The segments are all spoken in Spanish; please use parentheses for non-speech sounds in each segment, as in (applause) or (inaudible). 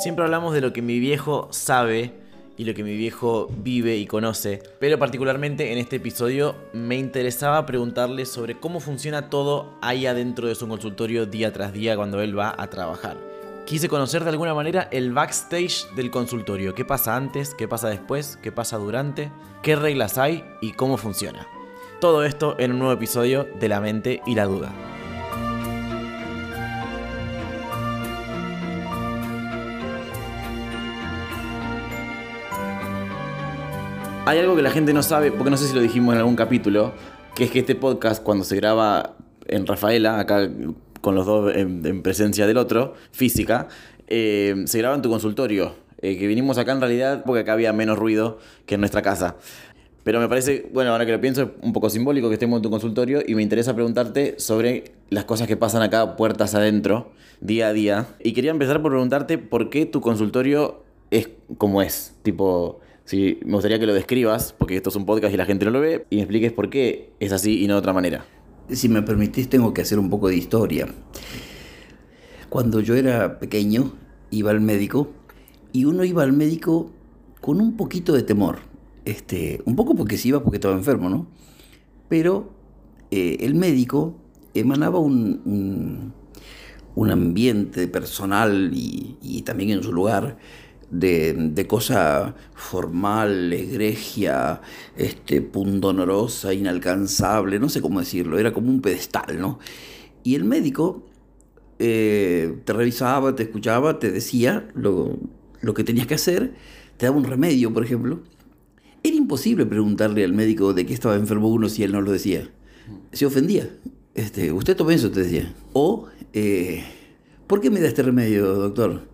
Siempre hablamos de lo que mi viejo sabe y lo que mi viejo vive y conoce, pero particularmente en este episodio me interesaba preguntarle sobre cómo funciona todo ahí adentro de su consultorio día tras día cuando él va a trabajar. Quise conocer de alguna manera el backstage del consultorio, qué pasa antes, qué pasa después, qué pasa durante, qué reglas hay y cómo funciona. Todo esto en un nuevo episodio de La mente y la duda. Hay algo que la gente no sabe, porque no sé si lo dijimos en algún capítulo, que es que este podcast cuando se graba en Rafaela, acá con los dos en, presencia del otro, física, eh, se graba en tu consultorio. Eh, que vinimos acá en realidad porque acá había menos ruido que en nuestra casa. Pero me parece, bueno, ahora que lo pienso, es un poco simbólico que estemos en tu consultorio y me interesa preguntarte sobre las cosas que pasan acá puertas adentro, día a día. Y quería empezar por preguntarte por qué tu consultorio es como es. Tipo, Sí, me gustaría que lo describas, porque esto es un podcast y la gente no lo ve, y me expliques por qué es así y no de otra manera. Si me permitís, tengo que hacer un poco de historia. Cuando yo era pequeño, iba al médico, y uno iba al médico con un poquito de temor. Este, un poco porque se iba porque estaba enfermo, ¿no? Pero eh, el médico emanaba un, un, ambiente personal y, y también en su lugar de, cosa formal, egregia, este, pundonorosa, inalcanzable, no sé cómo decirlo, era como un pedestal, ¿no? Y el médico eh, te revisaba, te escuchaba, te decía lo, lo que tenías que hacer, te daba un remedio, por ejemplo. Era imposible preguntarle al médico de qué estaba enfermo uno si él no lo decía. Se ofendía. Este, usted tome eso, te decía. O, eh, ¿por qué me da este remedio, doctor?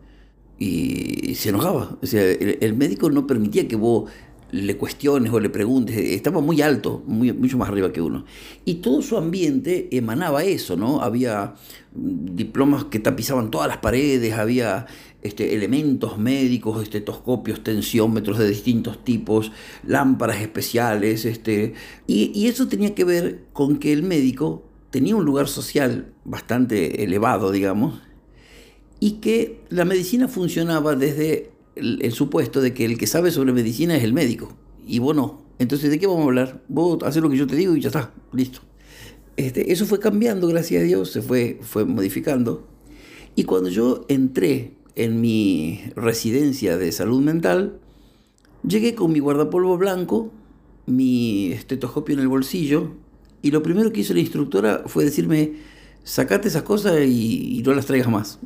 Y se enojaba. O sea, el, médico no permitía que vos le cuestiones o le preguntes, estaba muy alto, muy, mucho más arriba que uno. Y todo su ambiente emanaba eso, ¿no? Había diplomas que tapizaban todas las paredes, había este, elementos médicos, estetoscopios, tensiómetros de distintos tipos, lámparas especiales, este, y, y eso tenía que ver con que el médico tenía un lugar social bastante elevado, digamos, y que la medicina funcionaba desde el, supuesto de que el que sabe sobre medicina es el médico y vos no. Entonces, ¿de qué vamos a hablar? Vos haces lo que yo te digo y ya está, listo. Este, eso fue cambiando, gracias a Dios, se fue, fue modificando. Y cuando yo entré en mi residencia de salud mental, llegué con mi guardapolvo blanco, mi estetoscopio en el bolsillo, y lo primero que hizo la instructora fue decirme, sacate esas cosas y no las traigas más.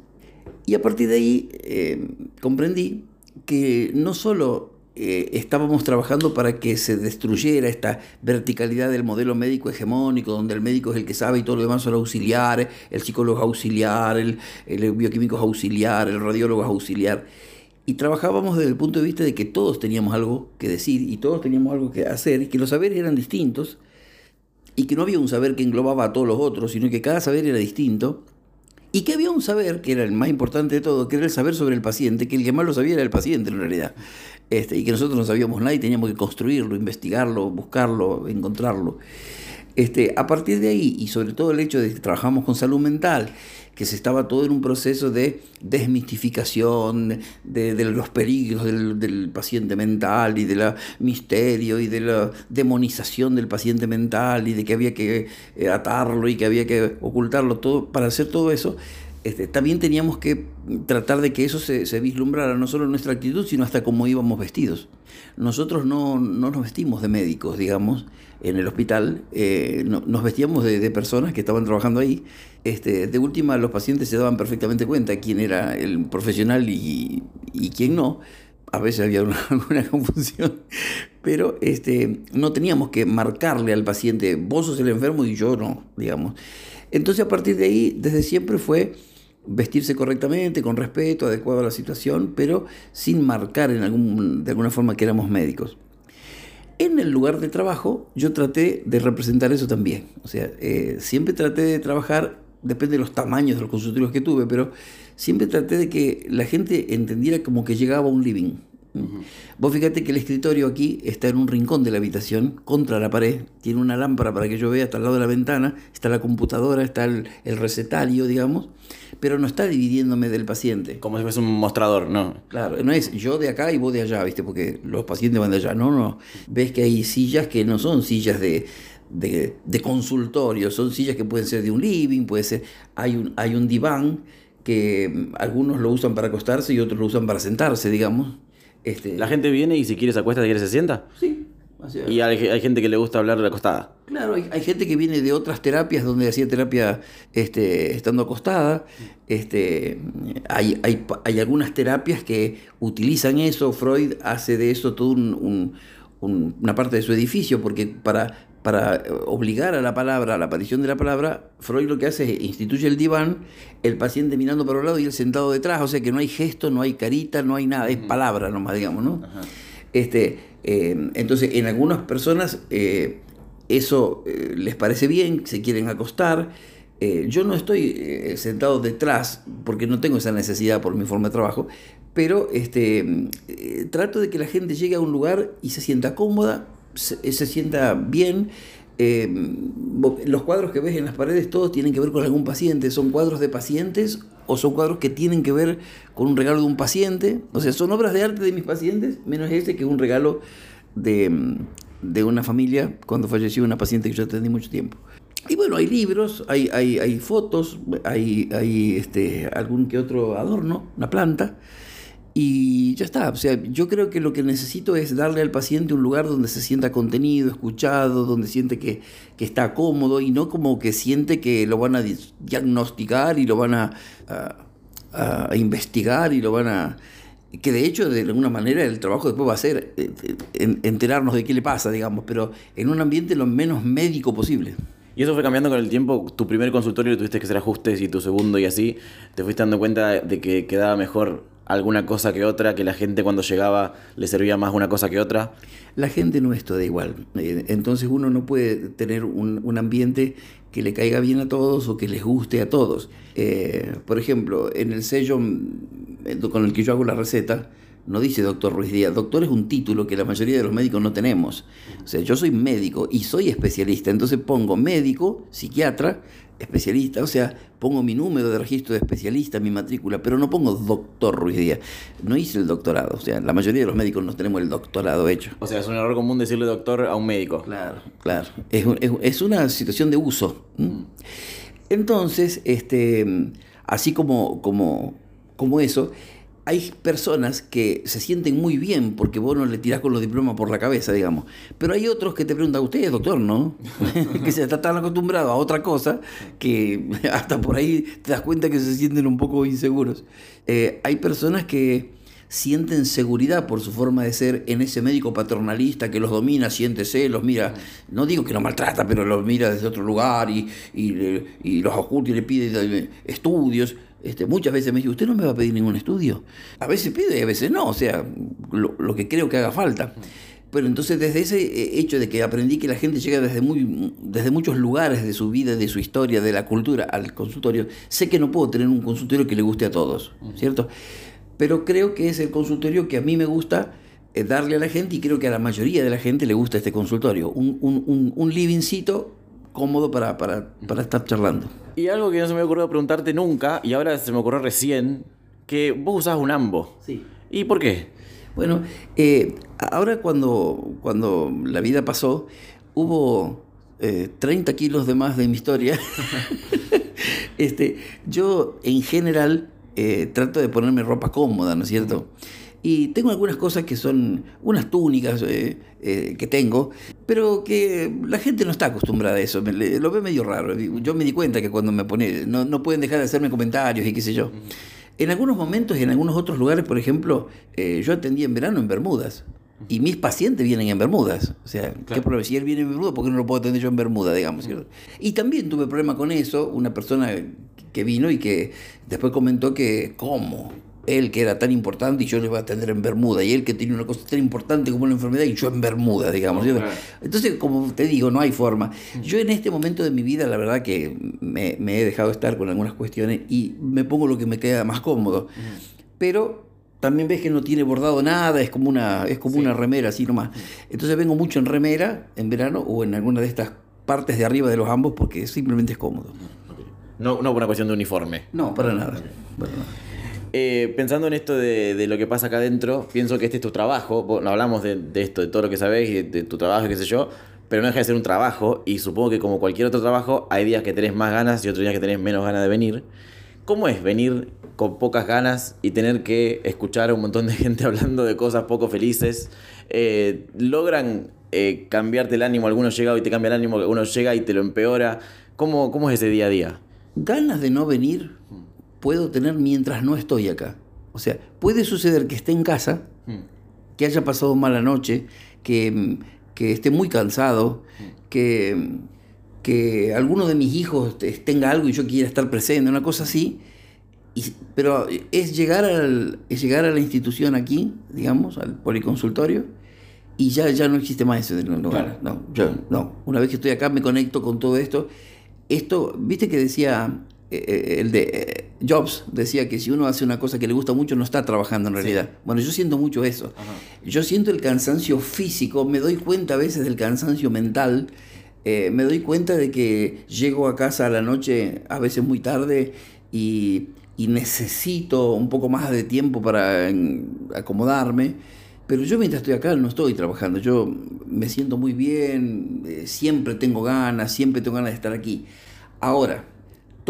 Y a partir de ahí eh, comprendí que no solo eh, estábamos trabajando para que se destruyera esta verticalidad del modelo médico hegemónico, donde el médico es el que sabe y todo lo demás son auxiliares, el psicólogo es auxiliar, el, el bioquímico es auxiliar, el radiólogo es auxiliar. Y trabajábamos desde el punto de vista de que todos teníamos algo que decir y todos teníamos algo que hacer, y que los saberes eran distintos, y que no había un saber que englobaba a todos los otros, sino que cada saber era distinto, y que había un saber, que era el más importante de todo, que era el saber sobre el paciente, que el que más lo sabía era el paciente en realidad. Este, y que nosotros no sabíamos nada y teníamos que construirlo, investigarlo, buscarlo, encontrarlo. Este, a partir de ahí, y sobre todo el hecho de que trabajamos con salud mental, que se estaba todo en un proceso de desmistificación de, los peligros del, paciente mental y del misterio y de la demonización del paciente mental y de que había que eh, atarlo y que había que ocultarlo todo. Para hacer todo eso, este, también teníamos que tratar de que eso se, vislumbrara no solo nuestra actitud, sino hasta cómo íbamos vestidos. Nosotros no, no nos vestimos de médicos, digamos, en el hospital, eh, nos vestíamos de, personas que estaban trabajando ahí. Este, de última, los pacientes se daban perfectamente cuenta quién era el profesional y, y quién no. A veces había (laughs) alguna confusión, pero este, no teníamos que marcarle al paciente, vos sos el enfermo y yo no, digamos. Entonces, a partir de ahí, desde siempre fue vestirse correctamente, con respeto, adecuado a la situación, pero sin marcar en algún, de alguna forma que éramos médicos. En el lugar de trabajo yo traté de representar eso también. O sea, eh, siempre traté de trabajar, depende de los tamaños de los consultorios que tuve, pero siempre traté de que la gente entendiera como que llegaba a un living. Vos fíjate que el escritorio aquí está en un rincón de la habitación, contra la pared, tiene una lámpara para que yo vea hasta al lado de la ventana, está la computadora, está el, el recetario, digamos, pero no está dividiéndome del paciente. Como si fuese un mostrador, ¿no? Claro, no es yo de acá y vos de allá, ¿viste? Porque los pacientes van de allá. No, no. Ves que hay sillas que no son sillas de, de, de consultorio, son sillas que pueden ser de un living, puede ser. Hay un, hay un diván que mm, algunos lo usan para acostarse y otros lo usan para sentarse, digamos. Este, La gente viene y si quiere se acuesta, si quiere se sienta. Sí. Y hay, hay gente que le gusta hablar de la acostada. Claro, hay, hay gente que viene de otras terapias donde hacía terapia este, estando acostada. Este, hay, hay, hay algunas terapias que utilizan eso. Freud hace de eso todo un- un- un- una parte de su edificio, porque para, para eh, obligar a la palabra, a la aparición de la palabra, Freud lo que hace es instituye el diván, el paciente mirando para un lado y él sentado detrás. O sea que no hay gesto, no hay carita, no hay nada, es palabra nomás, digamos, ¿no? Este, eh, entonces, en algunas personas eh, eso eh, les parece bien, se quieren acostar. Yo no estoy sentado detrás porque no tengo esa necesidad por mi forma de trabajo, pero este, trato de que la gente llegue a un lugar y se sienta cómoda, se, se sienta bien. Eh, los cuadros que ves en las paredes todos tienen que ver con algún paciente, son cuadros de pacientes o son cuadros que tienen que ver con un regalo de un paciente, o sea, son obras de arte de mis pacientes, menos este que es un regalo de, mm, de una familia cuando falleció una paciente que yo atendí mucho tiempo. Y bueno, hay libros, hay, hay, hay fotos, hay, hay este, algún que otro adorno, una planta, y ya está. O sea, yo creo que lo que necesito es darle al paciente un lugar donde se sienta contenido, escuchado, donde siente que, que está cómodo y no como que siente que lo van a diagnosticar y lo van a, a- a investigar y lo van a... Que de hecho, de alguna manera, el trabajo después va a ser eh, eh, en- enterarnos de qué le pasa, digamos, pero en un ambiente lo menos médico posible. Y eso fue cambiando con el tiempo. Tu primer consultorio tuviste que hacer ajustes y tu segundo y así. Te fuiste dando cuenta de que quedaba mejor alguna cosa que otra, que la gente cuando llegaba le servía más una cosa que otra. La gente no es toda igual. Eh, Entonces uno no puede tener un, un ambiente que le caiga bien a todos o que les guste a todos. Eh, por ejemplo, en el sello mm, con el que yo hago la receta, no dice doctor Ruiz Díaz. Doctor es un título que la mayoría de los médicos no tenemos. O sea, yo soy médico y soy especialista. Entonces pongo médico, psiquiatra, especialista. O sea, pongo mi número de registro de especialista, mi matrícula, pero no pongo doctor Ruiz Díaz. No hice el doctorado. O sea, la mayoría de los médicos no tenemos el doctorado hecho. O sea, es un error común decirle doctor a un médico. Claro, claro. Es, un- es- es una situación de uso. ¿m? Entonces, este, así como, como, como eso, hay personas que se sienten muy bien porque vos no le tirás con los diplomas por la cabeza, digamos. Pero hay otros que te preguntan, usted es doctor, ¿no? (laughs) que se está tan acostumbrado a otra cosa que (laughs) hasta por ahí te das cuenta que se sienten un poco inseguros. Eh, hay personas que sienten seguridad por su forma de ser en ese médico paternalista que los domina, siente celos, mira, no digo que los maltrata, pero los mira desde otro lugar y, y, los oculta y le pide eh, estudios. Este, muchas veces me dice, ¿usted no me va a pedir ningún estudio? A veces pide y a veces no, o sea, lo, lo que creo que haga falta. Pero entonces desde ese eh, hecho de que aprendí que la gente llega desde, muy, desde muchos lugares de su vida, de su historia, de la cultura al consultorio, sé que no puedo tener un consultorio que le guste a todos, ¿cierto? Pero creo que es el consultorio que a mí me gusta eh, darle a la gente y creo que a la mayoría de la gente le gusta este consultorio. Un, un, un, un livingcito cómodo para, para, para estar charlando. Y algo que no se me ocurrido preguntarte nunca, y ahora se me ocurrió recién, que vos usás un ambo. Sí. ¿Y por qué? Bueno, eh, ahora cuando, cuando la vida pasó, hubo eh, 30 kilos de más de mi historia. (laughs) este, yo en general eh, trato de ponerme ropa cómoda, ¿no es cierto? Y tengo algunas cosas que son unas túnicas eh, eh, que tengo, pero que la gente no está acostumbrada a eso, me- lo ve medio raro. Yo me di cuenta que cuando me pone, no, no pueden dejar de hacerme comentarios y qué sé yo. En algunos momentos y en algunos otros lugares, por ejemplo, eh, yo atendí en verano en Bermudas. Y mis pacientes vienen en Bermudas. O sea, ¿qué problema? Si él viene en Bermudas, ¿por qué no lo puedo atender yo en Bermuda, digamos? ¿cierto? Y también tuve problema con eso. Una persona que vino y que después comentó que, ¿cómo? Él que era tan importante y yo le voy a atender en Bermuda. Y él que tiene una cosa tan importante como una enfermedad y yo en Bermuda, digamos. Entonces, como te digo, no hay forma. Yo en este momento de mi vida, la verdad que me, me he dejado estar con algunas cuestiones y me pongo lo que me queda más cómodo. Pero también ves que no tiene bordado nada, es como una, es como una remera así nomás. Entonces vengo mucho en remera en verano o en alguna de estas partes de arriba de los ambos porque simplemente es cómodo. No, no por una cuestión de uniforme. No, para nada. para nada. Eh, pensando en esto de, de lo que pasa acá adentro, pienso que este es tu trabajo. Vos- hablamos de, de esto, de todo lo que sabés y de, tu trabajo, qué sé yo, pero no deja de ser un trabajo y supongo que como cualquier otro trabajo, hay días que tenés más ganas y otros días que tenés menos ganas de venir. ¿Cómo es venir con pocas ganas y tener que escuchar a un montón de (laughs) gente hablando de cosas poco felices? Eh, ¿Logran eh, cambiarte el ánimo? Alguno llega y te cambia el ánimo, uno llega y te lo empeora. ¿Cómo, cómo es ese día a día? Ganas de no venir puedo tener mientras no estoy acá. O sea, puede suceder que esté en casa, que haya pasado mala noche, que, mm, que esté muy cansado, que, mm, que alguno de mis hijos te- tenga algo y yo quiera estar presente, una cosa así. Y- pero es llegar, al, es llegar a la institución aquí, digamos, al policonsultorio, y ya, ya no existe más. No, no, Claro. no, yo- no. Una vez que estoy acá me conecto con todo esto. Esto, viste que decía eh, eh, el de eh, Jobs, decía que si uno hace una cosa que le gusta mucho no está trabajando en realidad. Bueno, yo siento mucho eso. Yo siento el cansancio físico, me doy cuenta a veces del cansancio mental, eh, me doy cuenta de que llego a casa a la noche a veces muy tarde y, y necesito un poco más de tiempo para en, acomodarme. Pero yo mientras estoy acá no estoy trabajando, yo me siento muy bien, eh, siempre tengo ganas, siempre tengo ganas de estar aquí. Ahora,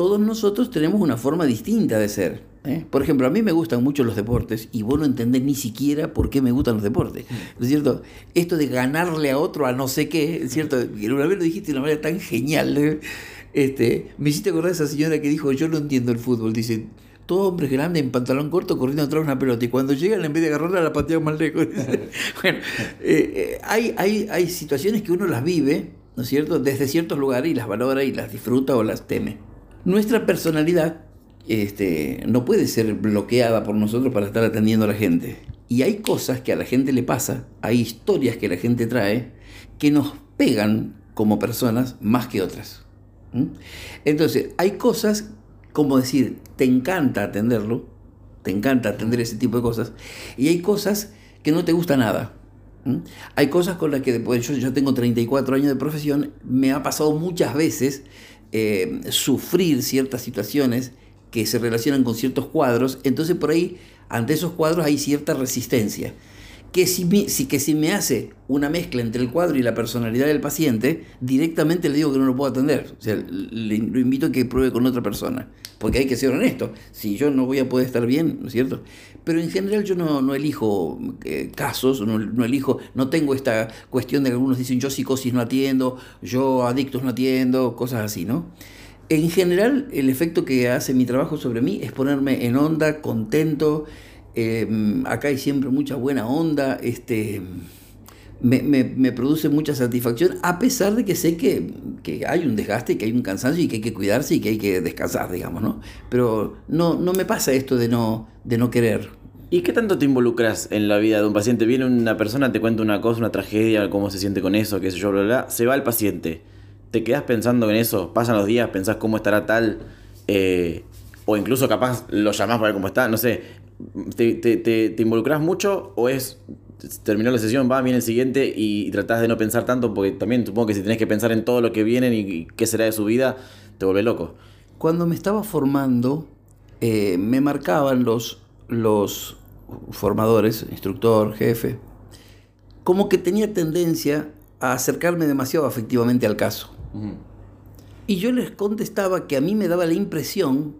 todos nosotros tenemos una forma distinta de ser. ¿eh? Por ejemplo, a mí me gustan mucho los deportes y vos no entendés ni siquiera por qué me gustan los deportes. ¿No es cierto? Esto de ganarle a otro a no sé qué, ¿es cierto? Y una vez lo dijiste de una manera tan genial. ¿eh? Este, me hiciste acordar de esa señora que dijo, yo no entiendo el fútbol. Dice, todo hombre grande en pantalón corto corriendo atrás de una pelota y cuando llegan en vez de agarrarla la patean más lejos. (laughs) bueno, eh, hay, hay, hay situaciones que uno las vive, ¿no es cierto?, desde ciertos lugares y las valora y las disfruta o las teme. Nuestra personalidad este, no puede ser bloqueada por nosotros para estar atendiendo a la gente. Y hay cosas que a la gente le pasa, hay historias que la gente trae que nos pegan como personas más que otras. Entonces, hay cosas como decir, te encanta atenderlo, te encanta atender ese tipo de cosas, y hay cosas que no te gusta nada. Hay cosas con las que después, yo, yo tengo 34 años de profesión, me ha pasado muchas veces eh, sufrir ciertas situaciones que se relacionan con ciertos cuadros, entonces por ahí, ante esos cuadros hay cierta resistencia. Que si, me, que si me hace una mezcla entre el cuadro y la personalidad del paciente, directamente le digo que no lo puedo atender. O sea, le, lo invito a que pruebe con otra persona. Porque hay que ser honesto. Si yo no voy a poder estar bien, ¿no es cierto? Pero en general yo no, no elijo eh, casos, no, no, elijo, no tengo esta cuestión de que algunos dicen yo psicosis no atiendo, yo adictos no atiendo, cosas así, ¿no? En general, el efecto que hace mi trabajo sobre mí es ponerme en onda, contento. Eh, acá hay siempre mucha buena onda. Este, me, me, produce mucha satisfacción, a pesar de que sé que, que, hay un desgaste, que hay un cansancio y que hay que cuidarse y que hay que descansar, digamos, ¿no? Pero no, no me pasa esto de no, de no querer. ¿Y qué tanto te involucras en la vida de un paciente? Viene una persona, te cuenta una cosa, una tragedia, cómo se siente con eso, qué sé yo, bla, bla. Se va el paciente. ¿Te quedas pensando en eso? Pasan los días, pensás cómo estará tal, eh, o incluso capaz lo llamás para ver cómo está, no sé. ¿Te, te, te, te involucras mucho o es terminó la sesión, va, viene el siguiente y, y tratás de no pensar tanto? Porque también supongo que si tenés que pensar en todo lo que viene y, y qué será de su vida, te vuelve loco. Cuando me estaba formando, eh, me marcaban los, los formadores, instructor, jefe, como que tenía tendencia a acercarme demasiado afectivamente al caso. Uh -huh. Y yo les contestaba que a mí me daba la impresión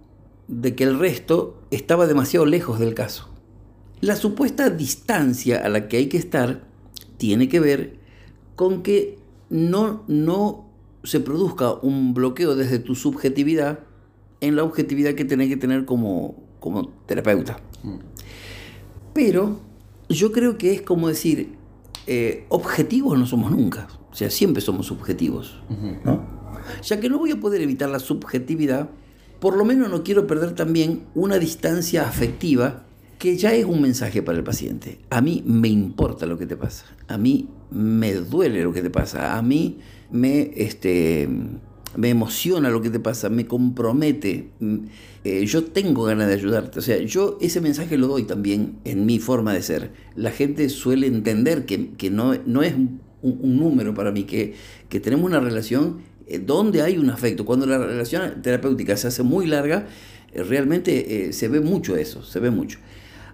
de que el resto estaba demasiado lejos del caso. La supuesta distancia a la que hay que estar tiene que ver con que no, no se produzca un bloqueo desde tu subjetividad en la objetividad que tenés que tener como, como terapeuta. Mm. Pero yo creo que es como decir, eh, objetivos no somos nunca, o sea, siempre somos subjetivos. Uh -huh. ¿no? Ya que no voy a poder evitar la subjetividad, por lo menos no quiero perder también una distancia afectiva que ya es un mensaje para el paciente. A mí me importa lo que te pasa, a mí me duele lo que te pasa, a mí me, este, me emociona lo que te pasa, me compromete, mm, eh, yo tengo ganas de ayudarte. O sea, yo ese mensaje lo doy también en mi forma de ser. La gente suele entender que, que no, no es un, número para mí, que, que tenemos una relación eh, donde hay un afecto. Cuando la relación terapéutica se hace muy larga, eh, realmente se ve mucho eso, se ve mucho.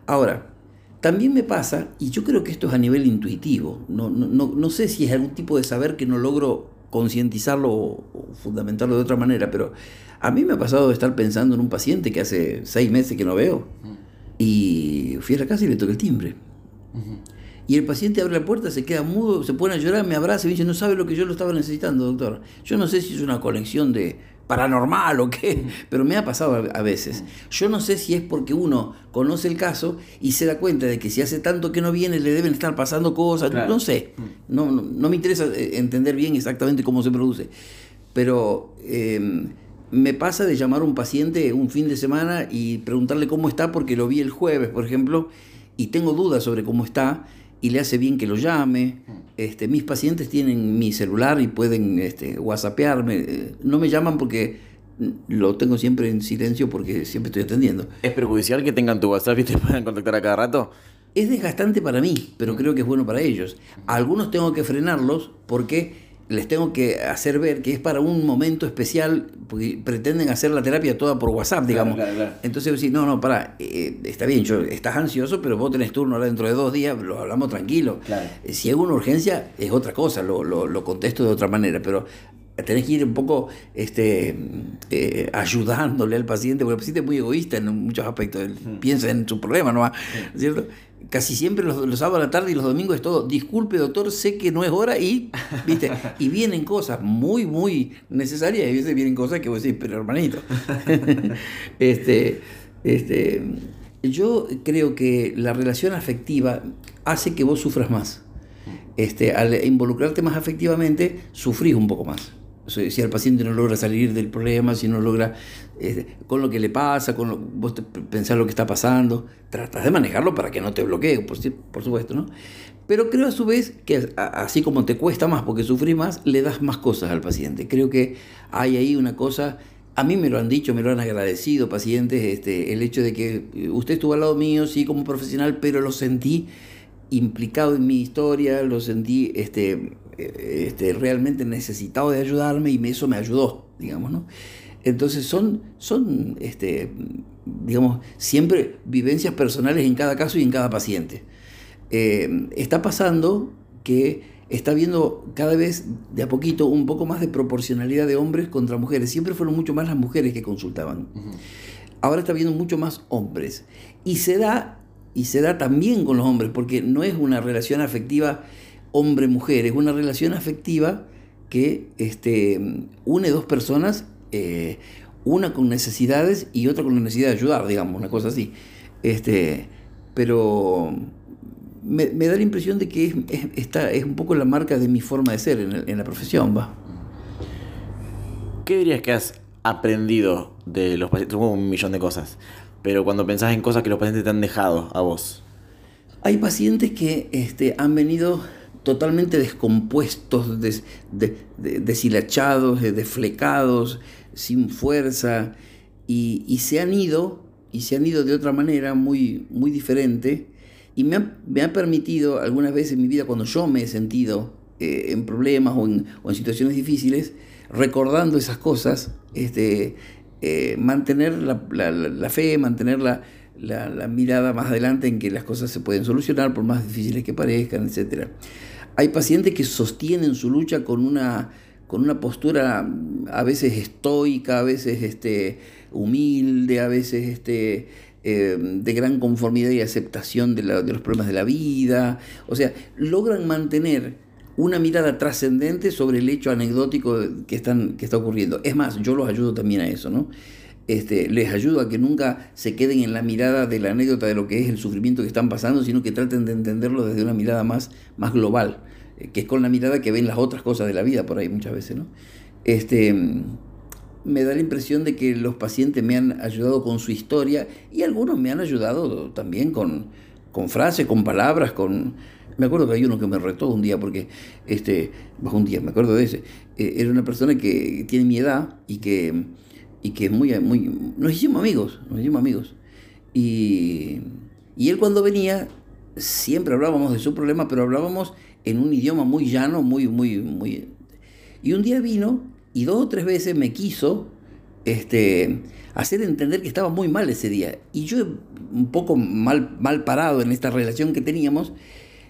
Ahora, también me pasa, y yo creo que esto es a nivel intuitivo, no, no, no, no sé si es algún tipo de saber que no logro concientizarlo o, fundamentarlo de otra manera, pero a mí me ha pasado de estar pensando en un paciente que hace seis meses que no veo y fui a la casa y le toqué el timbre. Y el paciente abre la puerta, se queda mudo, se pone a llorar, me abraza y me dice, no sabe lo que yo lo estaba necesitando, doctor. Yo no sé si es una conexión de paranormal o qué, pero me ha pasado a, veces. Yo no sé si es porque uno conoce el caso y se da cuenta de que si hace tanto que no viene le deben estar pasando cosas, Claro. no sé. No, no, no me interesa eh, entender bien exactamente cómo se produce. Pero eh, me pasa de llamar a un paciente un fin de semana y preguntarle cómo está porque lo vi el jueves, por ejemplo, y tengo dudas sobre cómo está y le hace bien que lo llame. Este, mis pacientes tienen mi celular y pueden este, whatsappearme. Eh, No me llaman porque mm, lo tengo siempre en silencio porque siempre estoy atendiendo. ¿Es perjudicial que tengan tu WhatsApp y te puedan contactar a cada rato? Es desgastante para mí, pero creo que es bueno para ellos. A algunos tengo que frenarlos porque les tengo que hacer ver que es para un momento especial, porque pretenden hacer la terapia toda por WhatsApp, digamos. claro, claro. Entonces no, no, para, está bien, yo, estás ansioso, pero vos tenés turno ahora dentro de dos días, lo hablamos tranquilo. Eh, Si hay una urgencia, es otra cosa, lo, lo, lo contesto de otra manera, pero tenés que ir un poco este, eh, ayudándole al paciente, porque el paciente es muy egoísta en muchos aspectos, él piensa en su problema nomás, ¿cierto? Casi siempre los, los sábados a la tarde y los domingos es todo, disculpe doctor, sé que no es hora y, ¿viste? (laughs) Y vienen cosas muy, muy necesarias y a veces vienen cosas que vos decís, pero hermanito. (laughs) este, este, yo creo que la relación afectiva hace que vos sufras más. Este, al involucrarte más afectivamente, sufrís un poco más. Si el paciente no logra salir del problema, si no logra, este, con lo que le pasa, con lo, vos pensar lo que está pasando, tratas de manejarlo para que no te bloquee, por, supuesto, ¿no? Pero creo a su vez que así como te cuesta más porque sufrís más, le das más cosas al paciente. Creo que hay ahí una cosa, a mí me lo han dicho, me lo han agradecido pacientes, este, el hecho de que eh, usted estuvo al lado mío, sí, como profesional, pero lo sentí implicado en mi historia, lo sentí este, eh, este, realmente necesitado de ayudarme y eso me ayudó, digamos, ¿no? Entonces son, son este, digamos, siempre vivencias personales en cada caso y en cada paciente. Eh, está pasando que está habiendo cada vez de a poquito un poco más de proporcionalidad de hombres contra mujeres. Siempre fueron mucho más las mujeres que consultaban. Ahora está habiendo mucho más hombres. Y se da, y se da también con los hombres, porque no es una relación afectiva hombre-mujer, es una relación afectiva que este, une dos personas, eh, una con necesidades y otra con la necesidad de ayudar, digamos, una cosa así. Este, pero me, me da la impresión de que es, es- está, es un poco la marca de mi forma de ser en, el- en la profesión, va. ¿Qué dirías que has aprendido de los pacientes? Supongo un millón de cosas. Pero cuando pensás en cosas que los pacientes te han dejado a vos. Hay pacientes que este, han venido totalmente descompuestos, des- de- de- deshilachados, desflecados, sin fuerza, y, se han ido, y se han ido de otra manera muy, muy diferente, y me ha, me ha permitido algunas veces en mi vida, cuando yo me he sentido eh, en problemas o en, situaciones difíciles, recordando esas cosas, este, eh, mantener la, la- fe, mantener la, la- mirada más adelante en que las cosas se pueden solucionar por más difíciles que parezcan, etc. Hay pacientes que sostienen su lucha con una, con una postura a veces estoica, a veces este, humilde, a veces este, eh, de gran conformidad y aceptación de, de los problemas de la vida. O sea, logran mantener una mirada trascendente sobre el hecho anecdótico que, están, que está ocurriendo. Es más, yo los ayudo también a eso, ¿no? Este, les ayudo a que nunca se queden en la mirada de la anécdota de lo que es el sufrimiento que están pasando, sino que traten de entenderlo desde una mirada más, más global, eh, que es con la mirada que ven las otras cosas de la vida por ahí muchas veces, ¿no? Este, me da la impresión de que los pacientes me han ayudado con su historia y algunos me han ayudado también con, con frases, con palabras, con, Me acuerdo que hay uno que me retó un día porque, este, bajo un día, me acuerdo de ese. Eh, era una persona que tiene mi edad y que, y que muy, muy, nos hicimos amigos, nos hicimos amigos. Y, y él cuando venía, siempre hablábamos de su problema, pero hablábamos en un idioma muy llano, muy, muy, muy... Y un día vino y dos o tres veces me quiso este, hacer entender que estaba muy mal ese día. Y yo, un poco mal, mal parado en esta relación que teníamos,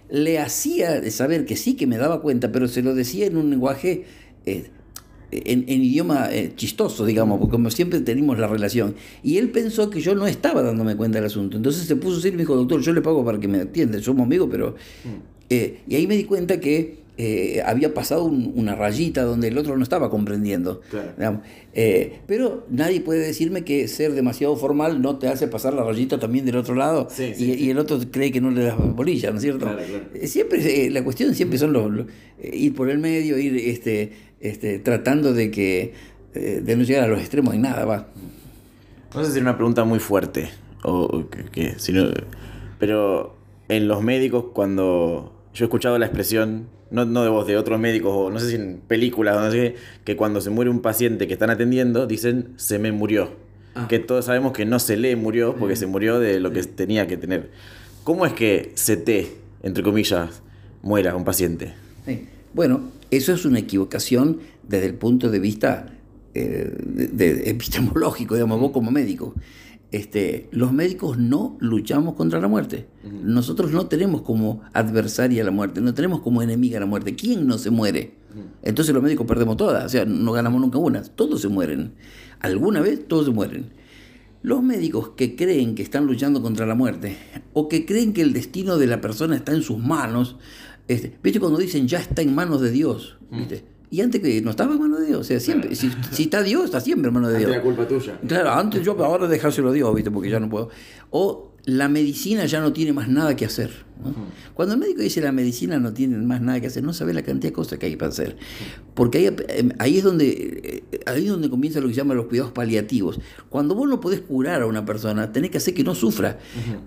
le hacía saber que sí, que me daba cuenta, pero se lo decía en un lenguaje, eh, en, idioma eh, chistoso, digamos, porque como siempre tenemos la relación. Y él pensó que yo no estaba dándome cuenta del asunto. Entonces se puso así y me dijo, doctor, yo le pago para que me atienda, somos amigos, pero... Mm. Eh, y ahí me di cuenta que eh, había pasado una rayita donde el otro no estaba comprendiendo. Eh, pero nadie puede decirme que ser demasiado formal no te hace pasar la rayita también del otro lado y, el otro cree que no le das bolilla, ¿no es cierto? Eh, siempre, la cuestión siempre son los, ir por el medio, ir este, este, tratando de que de no llegar a los extremos en nada, va. No sé si es una pregunta muy fuerte, o, que, pero en los médicos cuando yo he escuchado la expresión no, no de voz, de otros médicos, o no sé si en películas, no sé, que cuando se muere un paciente que están atendiendo, dicen se me murió. Ah. Que todos sabemos que no se le murió porque mm. se murió de lo que tenía que tener. ¿Cómo es que se te, entre comillas, muera un paciente? Bueno, eso es una equivocación desde el punto de vista eh, de, epistemológico, digamos, vos como médico. Este, los médicos no luchamos contra la muerte. Nosotros no tenemos como adversaria la muerte, no tenemos como enemiga la muerte. ¿Quién no se muere? Entonces los médicos perdemos todas, o sea, no ganamos nunca una. Todos se mueren. Alguna vez todos se mueren. Los médicos que creen que están luchando contra la muerte o que creen que el destino de la persona está en sus manos, este, ¿viste cuando dicen ya está en manos de Dios? ¿viste? Y antes que no estaba en mano de Dios, o sea, siempre, si, está Dios, está siempre en mano de Dios. Es la culpa tuya. Claro, antes yo, ahora dejárselo a Dios, ¿viste? Porque ya no puedo. O la medicina ya no tiene más nada que hacer. Cuando el médico dice la medicina no tiene más nada que hacer, no sabe la cantidad de cosas que hay para hacer. Porque ahí, em, ahí, es donde, eh, ahí es donde comienza lo que se llama los cuidados paliativos. Cuando vos no podés curar a una persona, tenés que hacer que no sufra.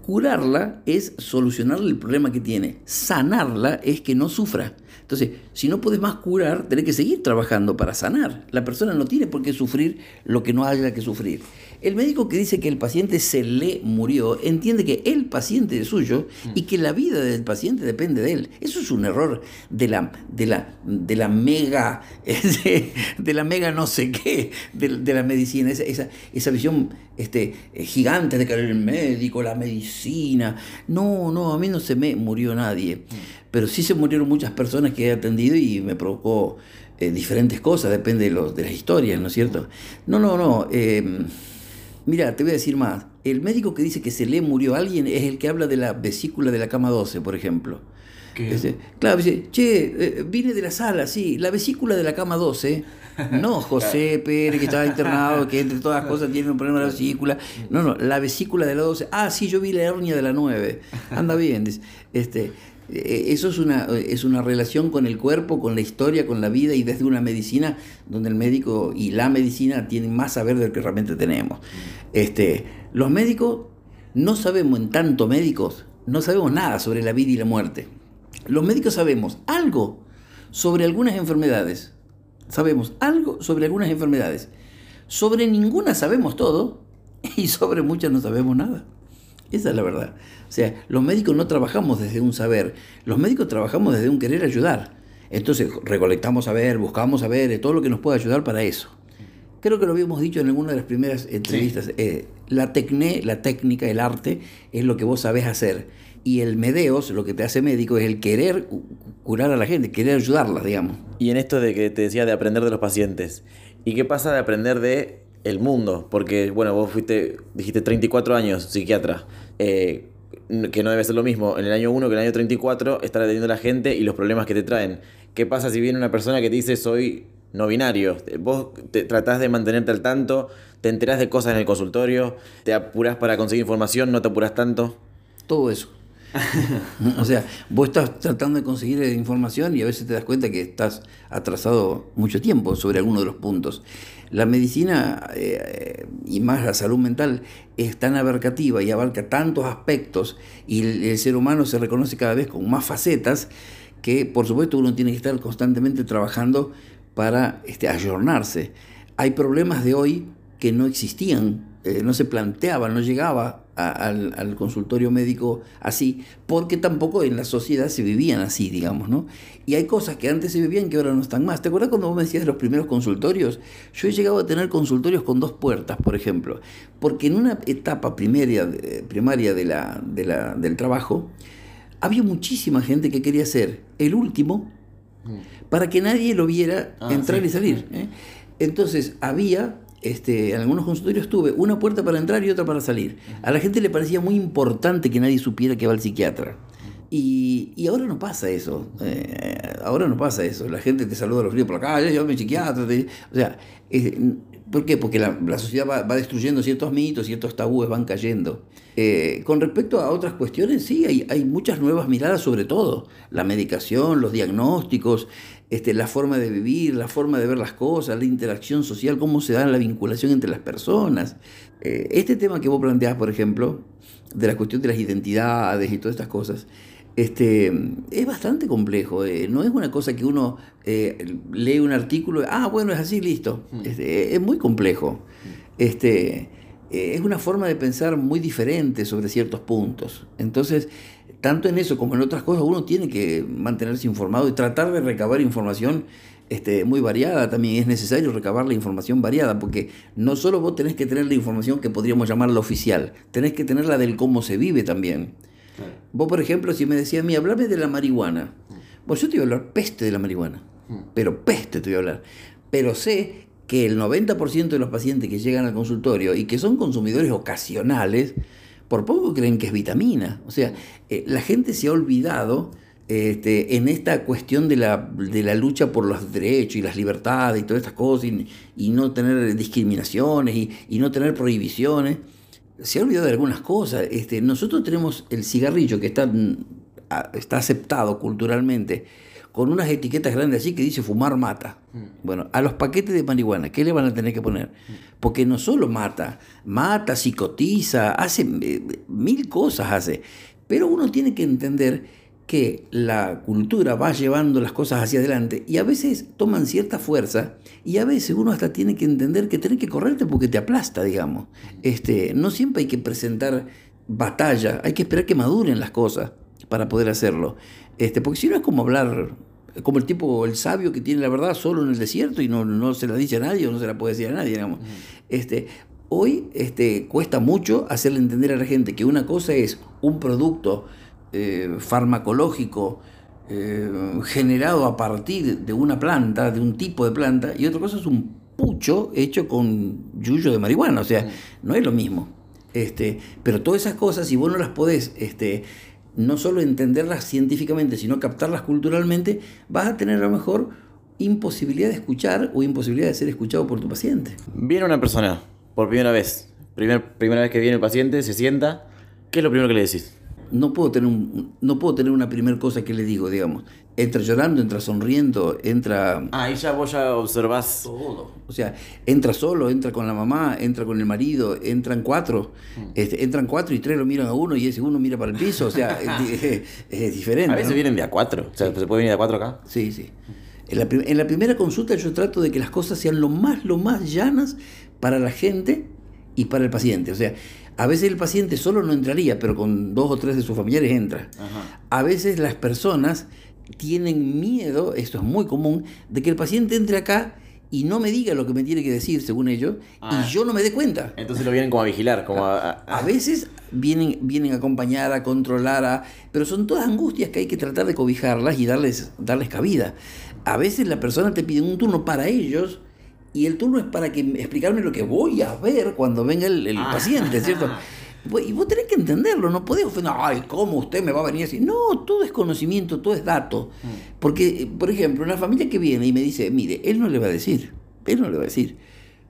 Curarla es solucionarle el problema que tiene. Sanarla es que no sufra. Entonces, si no puedes más curar, tenés que seguir trabajando para sanar. La persona no tiene por qué sufrir lo que no haya que sufrir. El médico que dice que el paciente se le murió entiende que el paciente es suyo y que la vida del paciente depende de él. Eso es un error de la, de la, de la mega, (laughs) de, la mega no sé qué, de, la medicina, esa, esa, visión este, gigante de que el médico, la medicina. No, no, a mí no se me murió nadie, pero sí se murieron muchas personas que he atendido y me provocó eh, diferentes cosas, depende de, los, de las historias, ¿no es cierto? No, no, no. Eh, Mira, te voy a decir más. El médico que dice que se le murió a alguien es el que habla de la vesícula de la cama 12, por ejemplo. ¿Qué? claro, dice, che, eh, vine de la sala, sí, la vesícula de la cama 12. (laughs) No José Pérez, que estaba internado, que entre todas las cosas tiene un problema de la vesícula. No, no, la vesícula de la 12. Ah, sí, yo vi la hernia de la 9. Anda bien. Este, eh, eso es una, es una relación con el cuerpo, con la historia, con la vida y desde una medicina donde el médico y la medicina tienen más saber de lo que realmente tenemos. Este, los médicos no sabemos en tanto médicos, no sabemos nada sobre la vida y la muerte. Los médicos sabemos algo sobre algunas enfermedades. Sabemos algo sobre algunas enfermedades. Sobre ninguna sabemos todo (laughs) y sobre muchas no sabemos nada. Esa es la verdad. O sea, los médicos no trabajamos desde un saber, los médicos trabajamos desde un querer ayudar. Entonces, recolectamos saber, buscamos saber, todo lo que nos pueda ayudar para eso. Creo que lo habíamos dicho en alguna de las primeras entrevistas. Eh, la, tecné, la técnica, el arte, es lo que vos sabés hacer. Y el medeos, lo que te hace médico, es el querer curar a la gente, querer ayudarla, digamos. Y en esto de que te decía de aprender de los pacientes. ¿Y qué pasa de aprender de el mundo? Porque, bueno, vos fuiste, dijiste 34 años psiquiatra. Eh, que no debe ser lo mismo en el año 1 que en el año 34, estar atendiendo a la gente y los problemas que te traen. ¿Qué pasa si viene una persona que te dice soy no binario? Vos te, tratás de mantenerte al tanto, te enterás de cosas en el consultorio, te apuras para conseguir información, no te apuras tanto. Todo eso. (laughs) o sea, vos estás tratando de conseguir información y a veces te das cuenta que estás atrasado mucho tiempo sobre alguno de los puntos. La medicina eh, y más la salud mental es tan abarcativa y abarca tantos aspectos y el, ser humano se reconoce cada vez con más facetas que por supuesto uno tiene que estar constantemente trabajando para este, ayornarse. Hay problemas de hoy que no existían, eh, no se planteaban, no llegaba al, consultorio médico así, porque tampoco en la sociedad se vivían así, digamos, ¿no? Y hay cosas que antes se vivían que ahora no están más. ¿Te acuerdas cuando vos me decías de los primeros consultorios? Yo he llegado a tener consultorios con dos puertas, por ejemplo, porque en una etapa primaria, primaria de la, del trabajo, había muchísima gente que quería ser el último mm. para que nadie lo viera ah, entrar y salir. ¿eh? Entonces había este, en algunos consultorios tuve una puerta para entrar y otra para salir. A la gente le parecía muy importante que nadie supiera que va al psiquiatra. Y, y ahora no pasa eso. Eh, ahora no pasa eso. La gente te saluda a los fríos por la calle, yo mi psiquiatra. o sea, ¿por qué? Porque la, sociedad va, destruyendo ciertos mitos, ciertos tabúes van cayendo. Eh, con respecto a otras cuestiones, sí, hay, hay muchas nuevas miradas sobre todo. La medicación, los diagnósticos, este, la forma de vivir, la forma de ver las cosas, la interacción social, cómo se da la vinculación entre las personas. Eh, este tema que vos planteás, por ejemplo, de la cuestión de las identidades y todas estas cosas, este, es bastante complejo. Eh, no es una cosa que uno eh, lee un artículo, ah, bueno, es así, listo. Mm. Este, es muy complejo. Este, es una forma de pensar muy diferente sobre ciertos puntos. Entonces, tanto en eso como en otras cosas, uno tiene que mantenerse informado y tratar de recabar información este, muy variada. También es necesario recabar la información variada, porque no solo vos tenés que tener la información que podríamos llamar la oficial, tenés que tener la del cómo se vive también. Vos, por ejemplo, si me decías a mí, hablame de la marihuana, pues yo te voy a hablar peste de la marihuana, mm. pero peste te voy a hablar. Pero sé que el 90% de los pacientes que llegan al consultorio y que son consumidores ocasionales, por poco creen que es vitamina. O sea, eh, la gente se ha olvidado este, en esta cuestión de la, de la, lucha por los derechos y las libertades y todas estas cosas, y, no tener discriminaciones y, no tener prohibiciones, se ha olvidado de algunas cosas. Este, nosotros tenemos el cigarrillo que está, mm, está aceptado culturalmente con unas etiquetas grandes así que dice fumar mata. Mm. Bueno, a los paquetes de marihuana, ¿qué le van a tener que poner? Mm. Porque no solo mata, mata, psicotiza, hace eh, mil cosas hace. Pero uno tiene que entender que la cultura va llevando las cosas hacia adelante y a veces toman cierta fuerza y a veces uno hasta tiene que entender que tiene que correrte porque te aplasta, digamos. Este, no siempre hay que presentar batalla, hay que esperar que maduren las cosas para poder hacerlo. Este, porque si no es como hablar, como el tipo, el sabio que tiene la verdad solo en el desierto y no, no se la dice a nadie o no se la puede decir a nadie, digamos. Este, hoy este, cuesta mucho hacerle entender a la gente que una cosa es un producto eh, farmacológico eh, generado a partir de una planta, de un tipo de planta, y otra cosa es un pucho hecho con yuyo de marihuana, o sea, no es lo mismo. Este, pero todas esas cosas, si vos no las podés este, no solo entenderlas científicamente, sino captarlas culturalmente, vas a tener a lo mejor imposibilidad de escuchar o imposibilidad de ser escuchado por tu paciente. Viene una persona por primera vez, primera vez que viene el paciente, se sienta, ¿qué es lo primero que le decís? No puedo tener, un, no puedo tener una primera cosa que le digo, digamos. Entra llorando, entra sonriendo, entra... Ah, ahí ya vos ya observás... Todo. O sea, entra solo, entra con la mamá, entra con el marido, entran cuatro. Mm. Este, entran cuatro y tres lo miran a uno y ese uno mira para el piso. O sea, (laughs) es, diferente. A veces vienen de a cuatro. O sea, ¿se puede venir de a cuatro acá? Sí, sí. En la, en la primera consulta yo trato de que las cosas sean lo más, lo más llanas para la gente y para el paciente. O sea, a veces el paciente solo no entraría, pero con dos o tres de sus familiares entra. A veces las personas tienen miedo, esto es muy común, de que el paciente entre acá y no me diga lo que me tiene que decir, según ellos, y ah. yo no me dé cuenta. Entonces lo vienen como a vigilar, como a... A, veces vienen, vienen a acompañar, a controlar, a, pero son todas angustias que hay que tratar de cobijarlas y darles, darles cabida. A veces la persona te pide un turno para ellos, y el turno es para que explicarme lo que voy a ver cuando venga el, ah. paciente, ¿cierto? (laughs) Y vos tenés que entenderlo, no podés ofender, ay, ¿cómo usted me va a venir así? No, todo es conocimiento, todo es dato. Mm. Porque, por ejemplo, una familia que viene y me dice, mire, él no le va a decir, él no le va a decir,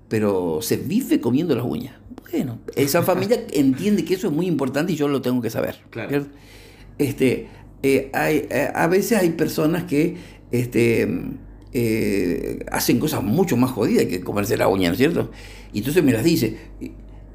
pero se vive comiendo las uñas. Bueno, esa familia (laughs) entiende que eso es muy importante y yo lo tengo que saber. Claro. Este, eh, hay, eh, a veces hay personas que este, eh, hacen cosas mucho más jodidas que comerse la uña, ¿no es cierto? Y entonces me las dice.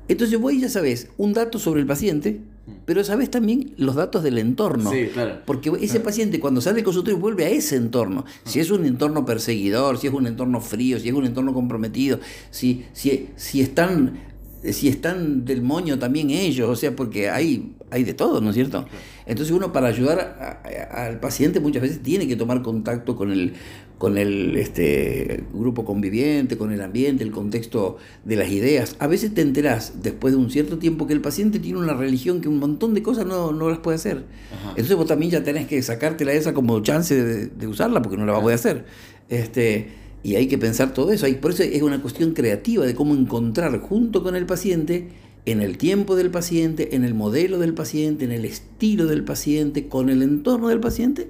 Entonces vos ya sabes un dato sobre el paciente, pero sabes también los datos del entorno. Sí, claro. Porque ese paciente cuando sale del consultorio vuelve a ese entorno. Si es un entorno perseguidor, si es un entorno frío, si es un entorno comprometido, si, si, si están si están del moño también ellos, o sea, porque hay, hay de todo, ¿no es cierto? Entonces uno para ayudar al paciente muchas veces tiene que tomar contacto con el, con el este, grupo conviviente, con el ambiente, el contexto de las ideas. A veces te enterás después de un cierto tiempo que el paciente tiene una religión que un montón de cosas no, no las puede hacer. Entonces vos también ya tenés que sacártela esa como chance de, de usarla porque no la va a poder hacer. Este, y hay que pensar todo eso. Por eso es una cuestión creativa de cómo encontrar junto con el paciente, en el tiempo del paciente, en el modelo del paciente, en el estilo del paciente, con el entorno del paciente,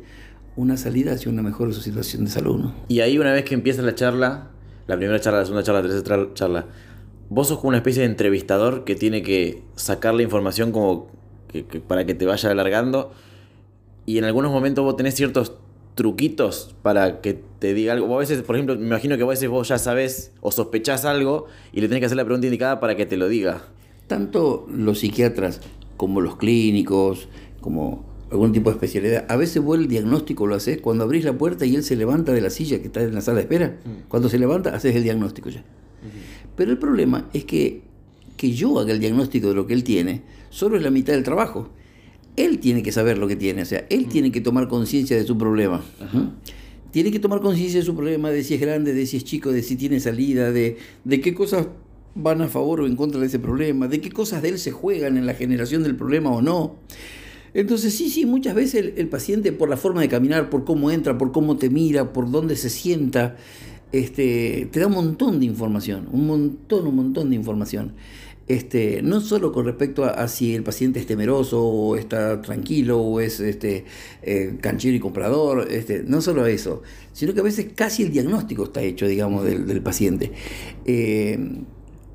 una salida hacia una mejor situación de salud. Y ahí una vez que empieza la charla, la primera charla, la segunda charla, la tercera charla, vos sos como una especie de entrevistador que tiene que sacar la información como para que te vaya alargando. Y en algunos momentos vos tenés ciertos truquitos para que te diga algo. a veces, por ejemplo, me imagino que a veces vos ya sabes o sospechás algo y le tenés que hacer la pregunta indicada para que te lo diga. Tanto los psiquiatras como los clínicos, como algún tipo de especialidad, a veces vos el diagnóstico lo haces cuando abrís la puerta y él se levanta de la silla que está en la sala de espera. Mm. Cuando se levanta, haces el diagnóstico ya. Pero el problema es que, que yo haga el diagnóstico de lo que él tiene, solo es la mitad del trabajo él tiene que saber lo que tiene, o sea, él tiene que tomar conciencia de su problema. Tiene que tomar conciencia de su problema, de si es grande, de si es chico, de si tiene salida, de, de qué cosas van a favor o en contra de ese problema, de qué cosas de él se juegan en la generación del problema o no. Entonces, sí, sí, muchas veces el, paciente, por la forma de caminar, por cómo entra, por cómo te mira, por dónde se sienta, este, te da un montón de información, un montón, un montón de información. Este, no solo con respecto a, si el paciente es temeroso o está tranquilo o es este, eh, canchero y comprador, este, no solo eso, sino que a veces casi el diagnóstico está hecho, digamos, del, paciente. Eh,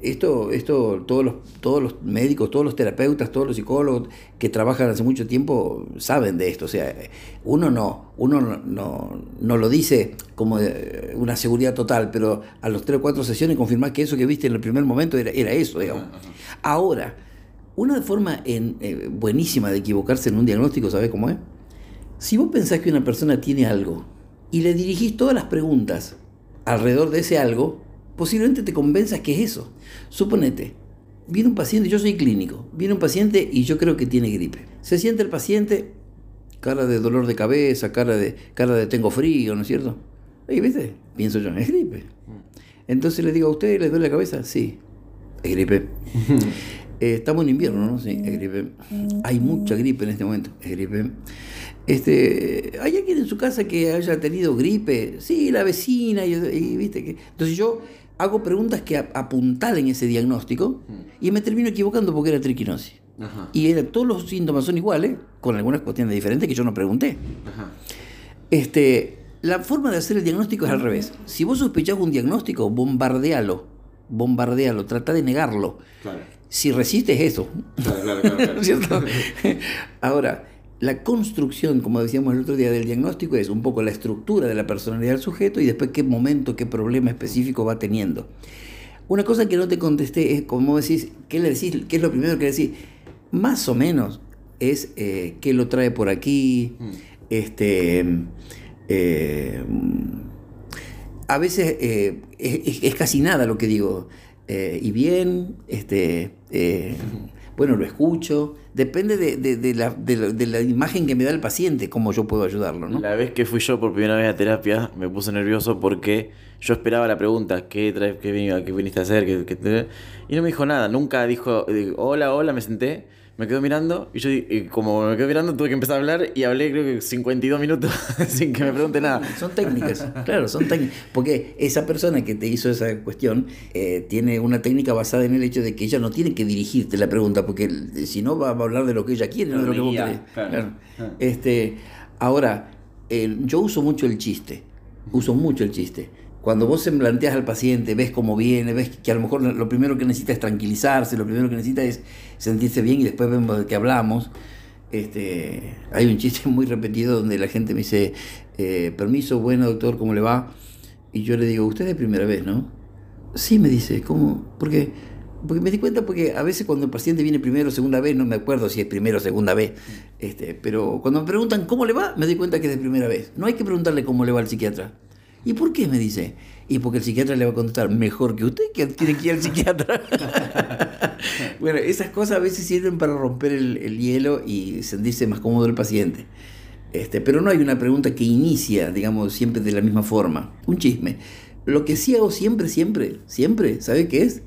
esto, esto todos, los, todos los médicos, todos los terapeutas, todos los psicólogos que trabajan hace mucho tiempo saben de esto. O sea, uno no, uno no, no, lo dice como una seguridad total, pero a los tres o cuatro sesiones confirmás que eso que viste en el primer momento era, era eso, digamos. Ahora, una forma en, eh, buenísima de equivocarse en un diagnóstico, ¿sabes cómo es? Si vos pensás que una persona tiene algo y le dirigís todas las preguntas alrededor de ese algo, posiblemente te convenzas que es eso. Suponete, viene un paciente, yo soy clínico, viene un paciente y yo creo que tiene gripe. Se siente el paciente, cara de dolor de cabeza, cara de, cara de tengo frío, ¿no es cierto? Y viste, pienso yo, es gripe. Entonces le digo a usted, ¿le duele la cabeza? Sí, es gripe. (laughs) Eh, estamos en invierno, ¿no? Sí, es gripe. Hay mucha gripe en este momento, es gripe. Este, ¿Hay alguien en su casa que haya tenido gripe? Sí, la vecina, y, viste que... Entonces yo hago preguntas que apuntalen ese diagnóstico y me termino equivocando porque era triquinosis. Y todos los síntomas son iguales, con algunas cuestiones diferentes que yo no pregunté. Este, la forma de hacer el diagnóstico es al revés. Si vos sospechás un diagnóstico, bombardealo. Bombardealo, trata de negarlo. Si resistes eso. (laughs) ¿Cierto? Ahora, (laughs) la construcción, como decíamos el otro día, del diagnóstico es un poco la estructura de la personalidad del sujeto y después qué momento, qué problema específico va teniendo. Una cosa que no te contesté es, como decís, ¿qué le decís? ¿Qué es lo primero que decís? Más o menos es eh, qué lo trae por aquí, mm. este... Eh, a veces eh, es, casi nada lo que digo. y bien, este, bueno, lo escucho, depende de, la, imagen que me da el paciente, cómo yo puedo ayudarlo. ¿no? La vez que fui yo por primera vez a terapia, me puse nervioso porque yo esperaba la pregunta, ¿qué, traes, qué, qué viniste a hacer? y no me dijo nada, nunca dijo, hola, hola, me senté me quedo mirando y yo, como me quedo mirando, tuve que empezar a hablar y hablé creo que 52 minutos (laughs) sin que me pregunte nada. Son técnicas, (laughs) claro, son técnicas. Porque esa persona que te hizo esa cuestión eh, tiene una técnica basada en el hecho de que ella no tiene que dirigirte la pregunta, porque si no va a hablar de lo que ella quiere, no de lo que vos querés. Ah. Este, ahora, yo uso mucho el chiste, uso mucho el chiste. Cuando vos se planteas al paciente, ves cómo viene, ves que a lo mejor lo primero que necesita es tranquilizarse, lo primero que necesita es sentirse bien y después vemos de qué hablamos. Este, hay un chiste muy repetido donde la gente me dice, eh, permiso, bueno doctor, ¿cómo le va? Y yo le digo, usted es primera vez, ¿no? Sí, me dice, ¿cómo? Porque, porque me di cuenta porque a veces cuando el paciente viene primero o segunda vez, no me acuerdo si es primero o segunda vez, este, pero cuando me preguntan cómo le va, me doy cuenta que es de primera vez. No hay que preguntarle cómo le va al psiquiatra. ¿Y por qué? Me dice. Y porque el psiquiatra le va a contestar mejor que usted, que tiene que ir al psiquiatra. (laughs) bueno, esas cosas a veces sirven para romper el, el, hielo y sentirse más cómodo el paciente. Este, pero no hay una pregunta que inicia, digamos, siempre de la misma forma. Un chisme. Lo que sí hago siempre, siempre, siempre, ¿sabe qué es?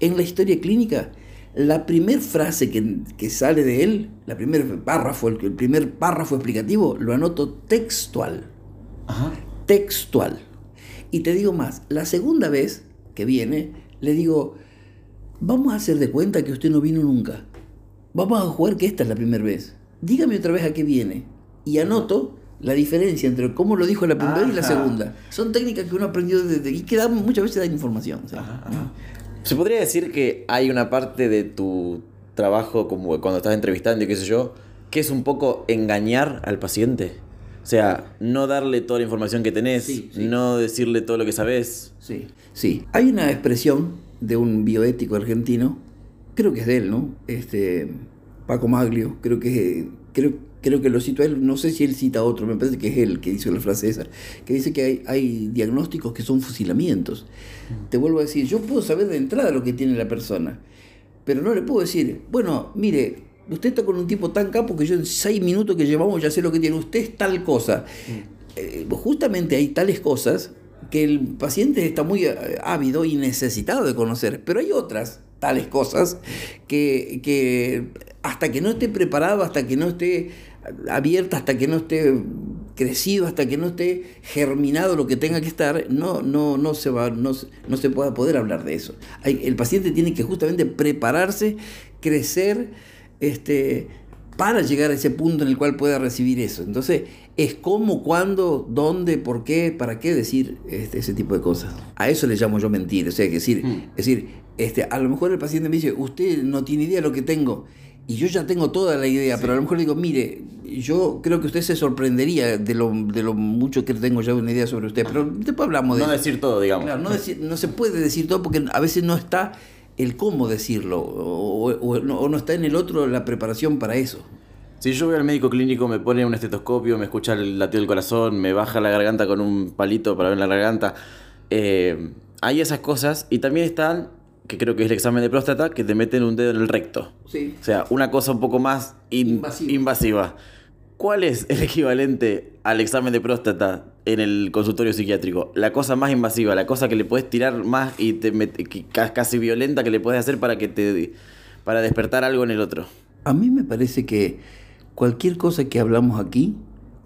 En la historia clínica, la primera frase que, que, sale de él, la primer párrafo, el, el, primer párrafo explicativo, lo anoto textual. Ajá. Textual. Y te digo más, la segunda vez que viene, le digo, vamos a hacer de cuenta que usted no vino nunca. Vamos a jugar que esta es la primera vez. Dígame otra vez a qué viene. Y anoto la diferencia entre cómo lo dijo la primera vez y la segunda. Son técnicas que uno aprendió desde y que dan, muchas veces dan información. ¿sí? Ajá, ajá. ¿Se podría decir que hay una parte de tu trabajo, como cuando estás entrevistando y qué sé yo, que es un poco engañar al paciente? O sea, no darle toda la información que tenés, Sí, sí. no decirle todo lo que sabes. Sí, sí. Hay una expresión de un bioético argentino, creo que es de él, ¿no? Este, Paco Maglio, creo que, creo, creo que lo cito a él, no sé si él cita a otro, me parece que es él que dice la frase esa, que dice que hay, hay diagnósticos que son fusilamientos. Te vuelvo a decir, yo puedo saber de entrada lo que tiene la persona, pero no le puedo decir, bueno, mire, usted está con un tipo tan capo que yo en seis minutos que llevamos ya sé lo que tiene, usted es tal cosa. Eh, justamente hay tales cosas que el paciente está muy eh, ávido y necesitado de conocer, pero hay otras tales cosas que, que hasta que no esté preparado, hasta que no esté abierta, hasta que no esté crecido, hasta que no esté germinado lo que tenga que estar, no, no, no, se, va, no, no se puede poder hablar de eso. El paciente tiene que justamente prepararse, crecer, este, para llegar a ese punto en el cual pueda recibir eso. Entonces, es cómo, cuándo, dónde, por qué, para qué decir este, ese tipo de cosas. A eso le llamo yo mentir. O sea, que decir, Mm. es decir, este, a lo mejor el paciente me dice, usted no tiene idea de lo que tengo. Y yo ya tengo toda la idea, pero a lo mejor le digo, mire, yo creo que usted se sorprendería de lo, de lo mucho que tengo ya una idea sobre usted, pero después hablamos de No eso. decir todo, digamos. Claro, no, decir- no se puede decir todo porque a veces no está el cómo decirlo o, o- no, o no está en el otro la preparación para eso. Si yo voy al médico clínico, me pone un estetoscopio, me escucha el latido del corazón, me baja la garganta con un palito para ver la garganta. eh, hay esas cosas y también están, que creo que es el examen de próstata, que te meten un dedo en el recto. Sí. O sea, una cosa un poco más in- Invasiva. invasiva. ¿Cuál es el equivalente al examen de próstata en el consultorio psiquiátrico? La cosa más invasiva, la cosa que le puedes tirar más y te casi violenta que le puedes hacer para que te para despertar algo en el otro. A mí me parece que cualquier cosa que hablamos aquí,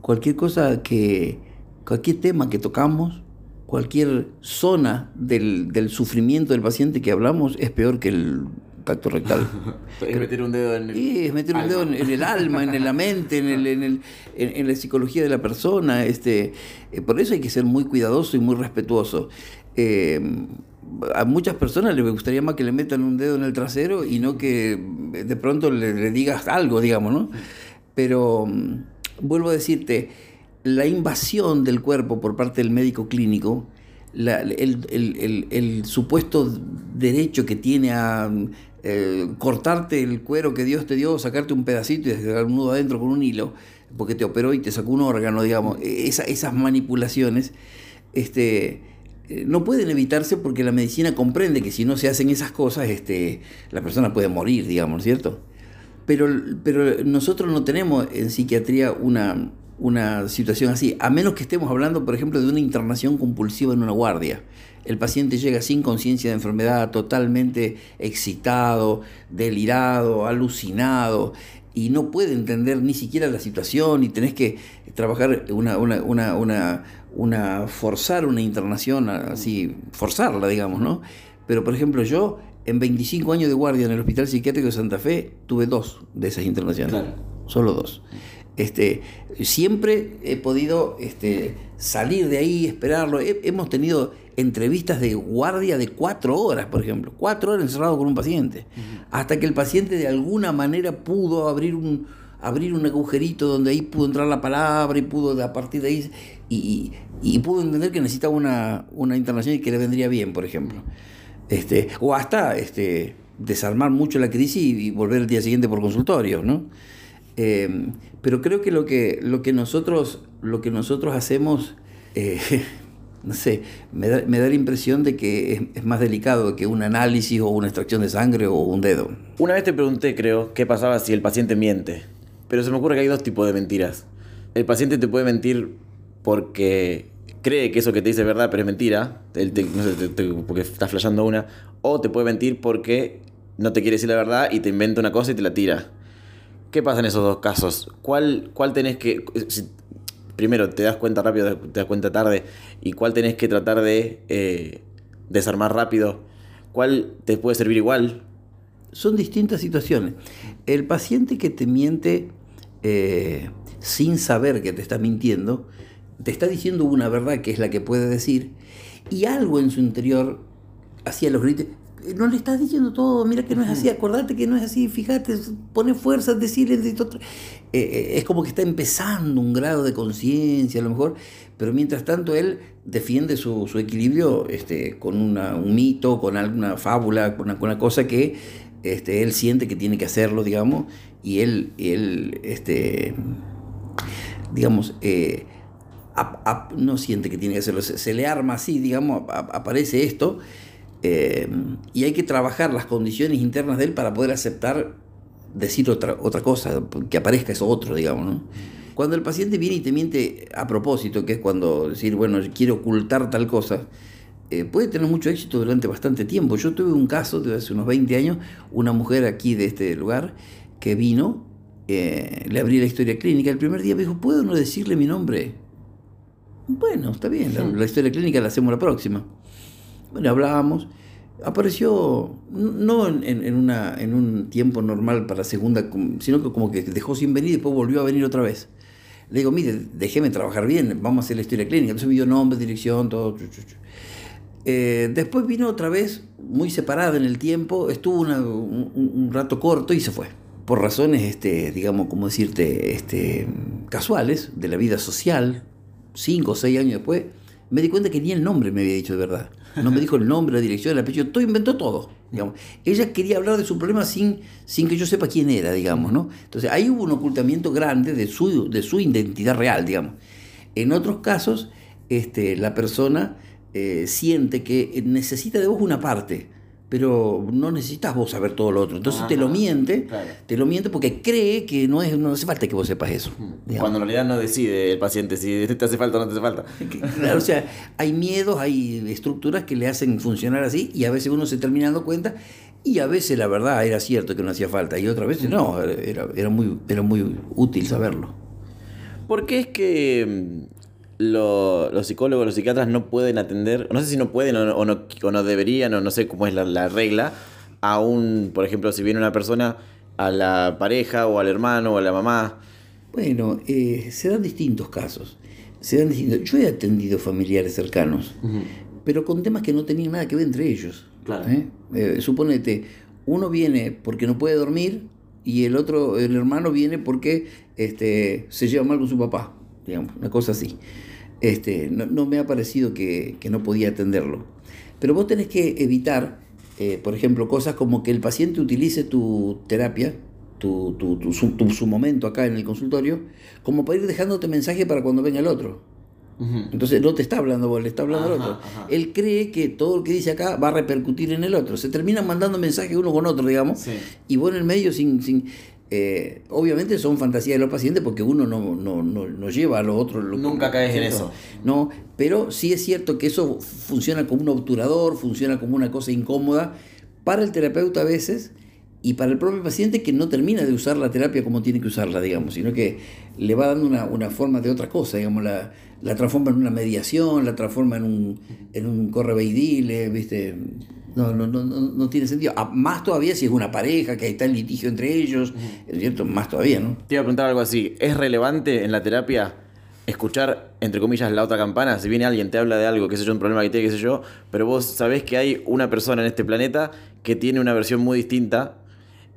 cualquier cosa que, cualquier tema que tocamos, cualquier zona del, del sufrimiento del paciente que hablamos es peor que el tacto rectal. (laughs) Es meter un dedo en el... Y es meter un alma. dedo en, en el alma, en la mente, en, el, en, el- en- en la psicología de la persona. Este, eh, por eso hay que ser muy cuidadoso y muy respetuoso. Eh, a muchas personas les gustaría más que le metan un dedo en el trasero y no que de pronto le, le digas algo, digamos, ¿no? Pero mm, vuelvo a decirte, la invasión del cuerpo por parte del médico clínico, la- el, el- el- el supuesto derecho que tiene a eh, cortarte el cuero que Dios te dio, sacarte un pedacito y dejar un nudo adentro con un hilo, porque te operó y te sacó un órgano, digamos, esa- esas manipulaciones, este, eh, no pueden evitarse porque la medicina comprende que si no se hacen esas cosas, este, la persona puede morir, digamos, ¿cierto? Pero, pero nosotros no tenemos en psiquiatría una, una situación así, a menos que estemos hablando, por ejemplo, de una internación compulsiva en una guardia. El paciente llega sin conciencia de enfermedad, totalmente excitado, delirado, alucinado, y no puede entender ni siquiera la situación, y tenés que trabajar una, una, una, una, una forzar una internación, así, forzarla, digamos, ¿no? Pero, por ejemplo, yo en 25 años de guardia en el Hospital Psiquiátrico de Santa Fe tuve dos de esas internaciones. Claro. Solo dos. Este, siempre he podido este, salir de ahí, esperarlo. He- hemos tenido entrevistas de guardia de cuatro horas, por ejemplo. Cuatro horas encerrado con un paciente. Hasta que el paciente de alguna manera pudo abrir un, abrir un agujerito donde ahí pudo entrar la palabra y pudo a partir de ahí y, y, pudo entender que necesitaba una, una internación y que le vendría bien, por ejemplo. Este, o hasta este, desarmar mucho la crisis y, volver el día siguiente por consultorio, ¿no? Eh, pero creo que lo que, lo que, nosotros, lo que nosotros hacemos, eh, (laughs) no sé, me da, me da, la impresión de que es, más delicado que un análisis o una extracción de sangre o un dedo. Una vez te pregunté, creo, qué pasaba si el paciente miente, pero se me ocurre que hay dos tipos de mentiras. El paciente te puede mentir porque cree que eso que te dice es verdad, pero es mentira, no sé, porque está flasheando una, o te puede mentir porque no te quiere decir la verdad y te inventa una cosa y te la tira. ¿Qué pasa en esos dos casos? ¿Cuál, cuál tenés que... primero, te das cuenta rápido, te das cuenta tarde, y cuál tenés que tratar de eh, desarmar rápido? ¿Cuál te puede servir igual? Son distintas situaciones. El paciente que te miente eh, sin saber que te está mintiendo, te está diciendo una verdad que es la que puede decir, y algo en su interior hacía los gritos, no le estás diciendo todo, mira que no es así, acordate que no es así, fíjate, pone fuerza, decirle, eh, eh, es como que está empezando un grado de conciencia a lo mejor, pero mientras tanto él defiende su, su equilibrio este, con una, un mito, con alguna fábula, con una, cosa que este, él siente que tiene que hacerlo, digamos, y él, él este, digamos, eh, no siente que tiene que hacerlo, se, le arma así, digamos, aparece esto, eh, y hay que trabajar las condiciones internas de él para poder aceptar decir otra, otra cosa, que aparezca eso otro, digamos. ¿no? Cuando el paciente viene y te miente a propósito, que es cuando decir, bueno, quiere ocultar tal cosa, eh, puede tener mucho éxito durante bastante tiempo. Yo tuve un caso de hace unos 20 años, una mujer aquí de este lugar que vino, eh, le abrí la historia clínica, el primer día me dijo, ¿puedo no decirle mi nombre? Bueno, está bien, la historia clínica la hacemos la próxima. Bueno, hablábamos. Apareció, no en, una, en un tiempo normal para segunda, sino que como que dejó sin venir y después volvió a venir otra vez. Le digo, mire, déjeme trabajar bien, vamos a hacer la historia clínica. Entonces me dio nombre, dirección, todo. Eh, después vino otra vez, muy separada en el tiempo, estuvo un, rato corto y se fue. Por razones, este, digamos, como decirte, este, casuales de la vida social, cinco o seis años después, me di cuenta que ni el nombre me había dicho de verdad. No me dijo el nombre, la dirección, el apellido, todo inventó todo. Digamos. Ella quería hablar de su problema sin, sin que yo sepa quién era, digamos, ¿no? Entonces ahí hubo un ocultamiento grande de su, de su identidad real, digamos. En otros casos, este, la persona eh, siente que necesita de vos una parte pero no necesitas vos saber todo lo otro. Entonces te lo miente, te lo miente porque cree que no, es, no hace falta que vos sepas eso. Cuando en realidad no decide el paciente si te hace falta o no te hace falta. (laughs) o sea, hay miedos, hay estructuras que le hacen funcionar así y a veces uno se termina dando cuenta y a veces la verdad era cierto que no hacía falta y otras veces no, era, era, muy, era muy útil saberlo. ¿Por qué es que los psicólogos, los psiquiatras no pueden atender, no sé si no pueden o no, no, deberían, o no sé cómo es la, regla, a un, por ejemplo, si viene una persona, a la pareja o al hermano o a la mamá. Bueno, eh, se dan distintos casos. Se dan distintos. Yo he atendido familiares cercanos, pero con temas que no tenían nada que ver entre ellos. Claro. ¿eh? Eh, suponete, uno viene porque no puede dormir y el otro, el hermano viene porque este, se lleva mal con su papá, digamos, una cosa así este, no, me ha parecido que, no podía atenderlo. Pero vos tenés que evitar, eh, por ejemplo, cosas como que el paciente utilice tu terapia, tu, su, momento acá en el consultorio, como para ir dejándote mensaje para cuando venga el otro. Entonces no te está hablando vos, le está hablando al otro. Él cree que todo lo que dice acá va a repercutir en el otro. Se terminan mandando mensajes uno con otro, digamos. Y vos en el medio sin, sin, eh, obviamente son fantasías de los pacientes porque uno no, no, no, lleva a los otros. Nunca caes en eso. No, pero sí es cierto que eso funciona como un obturador, funciona como una cosa incómoda para el terapeuta a veces y para el propio paciente que no termina de usar la terapia como tiene que usarla, digamos, sino que le va dando una, una forma de otra cosa, digamos, la, la, transforma en una mediación, la transforma en un, en un correveidile, ¿viste? No, no, no, no, tiene sentido. Ah, más todavía si es una pareja, que hay tal litigio entre ellos, ¿es cierto? Más todavía, ¿no? Te iba a preguntar algo así. ¿Es relevante en la terapia escuchar, entre comillas, la otra campana? Si viene alguien, te habla de algo, qué sé yo, un problema que tiene, qué sé yo, pero vos sabés que hay una persona en este planeta que tiene una versión muy distinta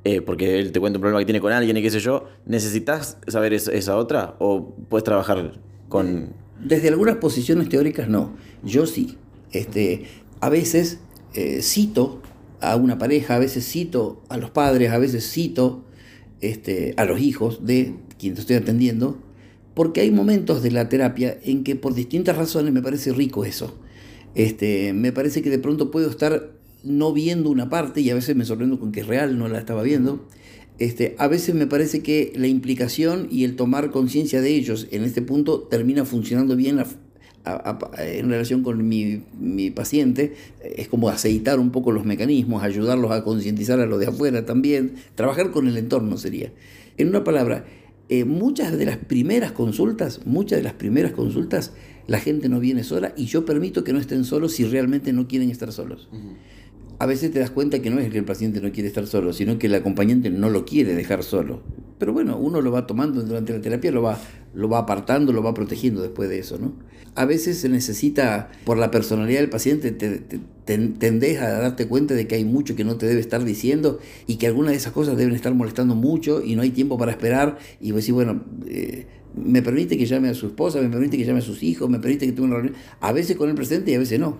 eh, porque él te cuenta un problema que tiene con alguien y qué sé yo, ¿necesitas saber esa otra o puedes trabajar con... Desde algunas posiciones teóricas no, yo sí. Este, a veces eh, cito a una pareja, a veces cito a los padres, a veces cito este, a los hijos de quien estoy atendiendo, porque hay momentos de la terapia en que por distintas razones me parece rico eso. Este, me parece que de pronto puedo estar no viendo una parte y a veces me sorprendo con que es real, no la estaba viendo. Este, a veces me parece que la implicación y el tomar conciencia de ellos en este punto termina funcionando bien en relación con mi, mi, paciente. Es como aceitar un poco los mecanismos, ayudarlos a concientizar a los de afuera también, trabajar con el entorno sería. En una palabra, eh, muchas de las primeras consultas, muchas de las primeras consultas, la gente no viene sola y yo permito que no estén solos si realmente no quieren estar solos a veces te das cuenta que no es que el paciente no quiere estar solo, sino que el acompañante no lo quiere dejar solo. Pero bueno, uno lo va tomando durante la terapia, lo va, lo va apartando, lo va protegiendo después de eso, ¿no? A veces se necesita, por la personalidad del paciente, te, tendés a darte cuenta de que hay mucho que no te debe estar diciendo y que algunas de esas cosas deben estar molestando mucho y no hay tiempo para esperar. Y vos decís, bueno, eh, me permite que llame a su esposa, me permite que llame a sus hijos, me permite que tenga una reunión, a veces con el presente y a veces no.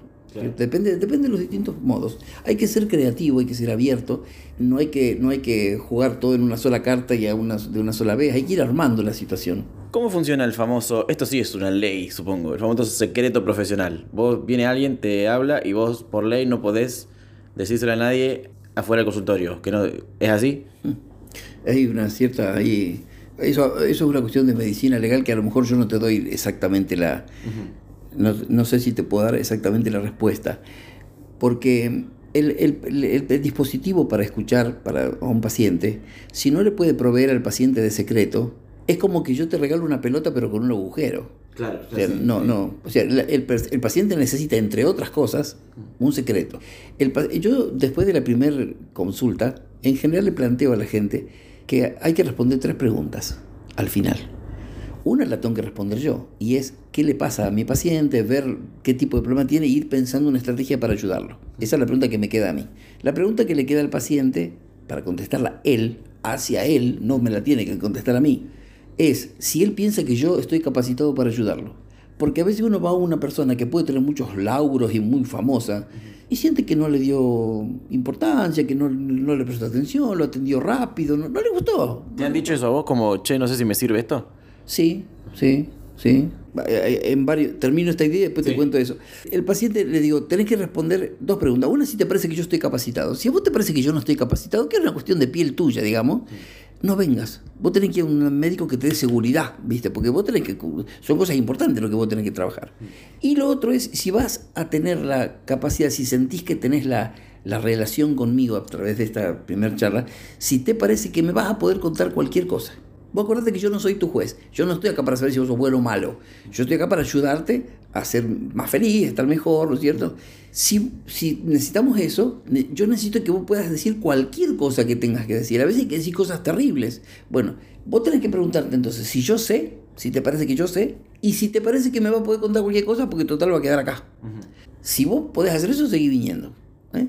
Depende, depende de los distintos modos. Hay que ser creativo, hay que ser abierto, no hay que, no hay que jugar todo en una sola carta y a una, de una sola vez, hay que ir armando la situación. ¿Cómo funciona el famoso, esto sí es una ley, supongo, el famoso secreto profesional? Vos viene alguien, te habla y vos por ley no podés decírselo a nadie afuera del consultorio, que no es así? Mm. Hay una cierta ahí eso, eso es una cuestión de medicina legal que a lo mejor yo no te doy exactamente la, no, sé si te puedo dar exactamente la respuesta, porque el, dispositivo para escuchar para, a un paciente, si no le puede proveer al paciente de secreto, es como que yo te regalo una pelota pero con un agujero. Claro, no, no. O sea, el, paciente necesita, entre otras cosas, un secreto. yo, después de la primera consulta, en general le planteo a la gente que hay que responder tres preguntas al final. Una la tengo que responder yo, y es qué le pasa a mi paciente, ver qué tipo de problema tiene e ir pensando una estrategia para ayudarlo. Esa es la pregunta que me queda a mí. La pregunta que le queda al paciente, para contestarla él, hacia él, no me la tiene que contestar a mí, es si él piensa que yo estoy capacitado para ayudarlo. Porque a veces uno va a una persona que puede tener muchos lauros y muy famosa y siente que no le dio importancia, que no, le prestó atención, lo atendió rápido, no, no le gustó. ¿Te han dicho eso a vos como, che, no sé si me sirve esto? Sí, sí, sí. En varios, termino esta idea y después te cuento eso. El paciente le digo, tenés que responder dos preguntas. Una, si te parece que yo estoy capacitado. Si a vos te parece que yo no estoy capacitado, que es una cuestión de piel tuya, digamos, no vengas. Vos tenés que ir a un médico que te dé seguridad, ¿viste? Porque vos tenés que. Son cosas importantes lo que vos tenés que trabajar. Y lo otro es, si vas a tener la capacidad, si sentís que tenés la, la relación conmigo a través de esta primera charla, si te parece que me vas a poder contar cualquier cosa. Vos acordate que yo no soy tu juez. Yo no estoy acá para saber si vos sos bueno o malo. Yo estoy acá para ayudarte a ser más feliz, a estar mejor, ¿no es cierto? Si, si necesitamos eso, yo necesito que vos puedas decir cualquier cosa que tengas que decir. A veces hay que decir cosas terribles. Bueno, vos tenés que preguntarte entonces si yo sé, si te parece que yo sé, y si te parece que me va a poder contar cualquier cosa, porque total va a quedar acá. Si vos podés hacer eso, seguí viniendo. ¿eh?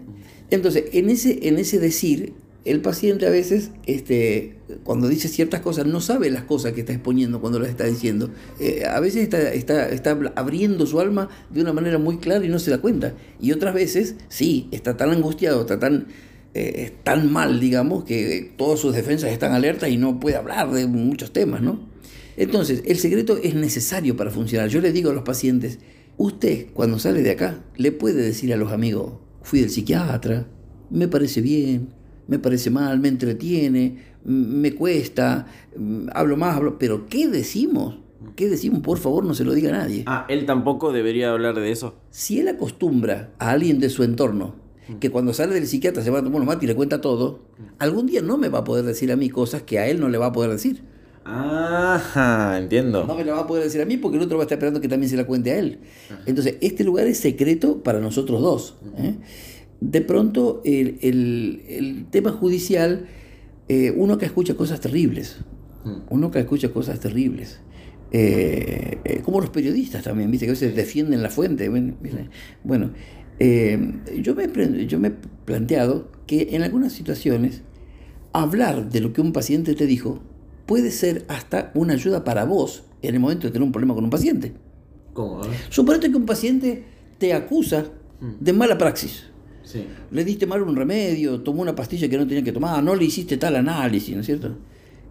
Entonces, en ese, en ese decir, el paciente a veces, este, cuando dice ciertas cosas, no sabe las cosas que está exponiendo cuando las está diciendo. Eh, a veces está, está, está, abriendo su alma de una manera muy clara y no se da cuenta. Y otras veces, sí, está tan angustiado, está tan, eh, tan mal, digamos, que todas sus defensas están alertas y no puede hablar de muchos temas, ¿no? Entonces, el secreto es necesario para funcionar. Yo le digo a los pacientes, usted cuando sale de acá le puede decir a los amigos, fui del psiquiatra, me parece bien, me parece mal, me entretiene, me cuesta, hablo más, hablo, pero ¿qué decimos? ¿Qué decimos? Por favor, no se lo diga a nadie. Ah, él tampoco debería hablar de eso. Si él acostumbra a alguien de su entorno que cuando sale del psiquiatra se va a tomar un mate y le cuenta todo, algún día no me va a poder decir a mí cosas que a él no le va a poder decir. Ajá, entiendo. No me la va a poder decir a mí porque el otro va a estar esperando que también se la cuente a él. Entonces, este lugar es secreto para nosotros dos. ¿eh? De pronto el, tema judicial, eh, uno que escucha cosas terribles, mm. uno que escucha cosas terribles. Eh, eh, como los periodistas también, ¿viste? que a veces defienden la fuente. Bueno, yo, me, yo me he planteado que en algunas situaciones hablar de lo que un paciente te dijo puede ser hasta una ayuda para vos en el momento de tener un problema con un paciente. ¿Cómo? Suponete que un paciente te acusa de mala praxis. Le diste mal un remedio, tomó una pastilla que no tenía que tomar, no le hiciste tal análisis, ¿no es cierto?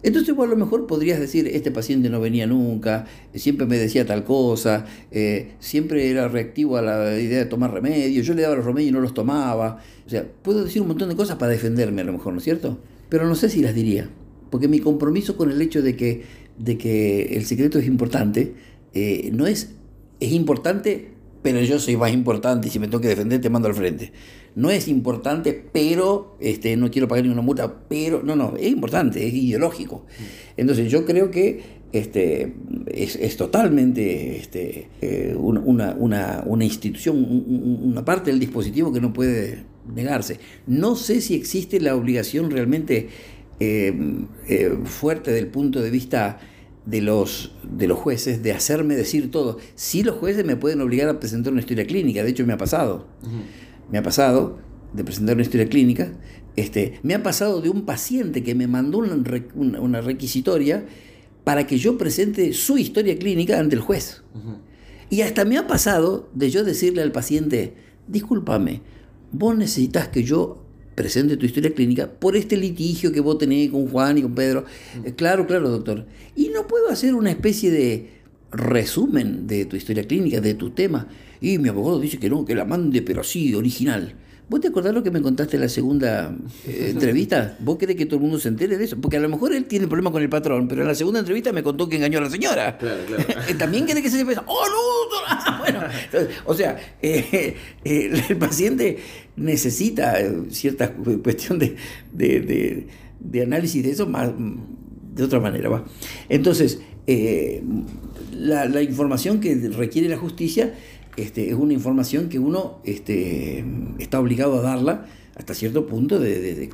Entonces vos a lo mejor podrías decir, este paciente no venía nunca, siempre me decía tal cosa, eh, siempre era reactivo a la idea de tomar remedios, yo le daba los remedios y no los tomaba. O sea, puedo decir un montón de cosas para defenderme a lo mejor, ¿no es cierto? Pero no sé si las diría, porque mi compromiso con el hecho de que, de que el secreto es importante, eh, no es, es importante, pero yo soy más importante y si me tengo que defender te mando al frente. No es importante, pero este, no quiero pagar ninguna multa, pero no, no, es importante, es ideológico. Entonces yo creo que este, es, es totalmente este, eh, una, una, una, institución, un- un- una parte del dispositivo que no puede negarse. No sé si existe la obligación realmente eh, eh, fuerte del punto de vista de los, de los jueces de hacerme decir todo. Sí los jueces me pueden obligar a presentar una historia clínica, de hecho me ha pasado. Me ha pasado de presentar una historia clínica. Este, me ha pasado de un paciente que me mandó una, una requisitoria para que yo presente su historia clínica ante el juez. Y hasta me ha pasado de yo decirle al paciente, discúlpame, vos necesitas que yo presente tu historia clínica por este litigio que vos tenés con Juan y con Pedro. Eh, claro, claro, doctor. Y no puedo hacer una especie de resumen de tu historia clínica, de tu tema. Y mi abogado dice que no, que la mande, pero así, original. ¿Vos te acordás lo que me contaste en la segunda eh, entrevista? ¿Vos querés que todo el mundo se entere de eso? Porque a lo mejor él tiene problema con el patrón, pero en la segunda entrevista me contó que engañó a la señora. Claro, claro. (laughs) También quiere que se sepa, ¡oh, no! (laughs) bueno, entonces, o sea, eh, (laughs) eh, el paciente necesita eh, cierta cu- cuestión de, de- de- de análisis de eso más, de otra manera. ¿va? Entonces, eh, la, la información que requiere la justicia este, es una información que uno este, está obligado a darla hasta cierto punto de, de- de-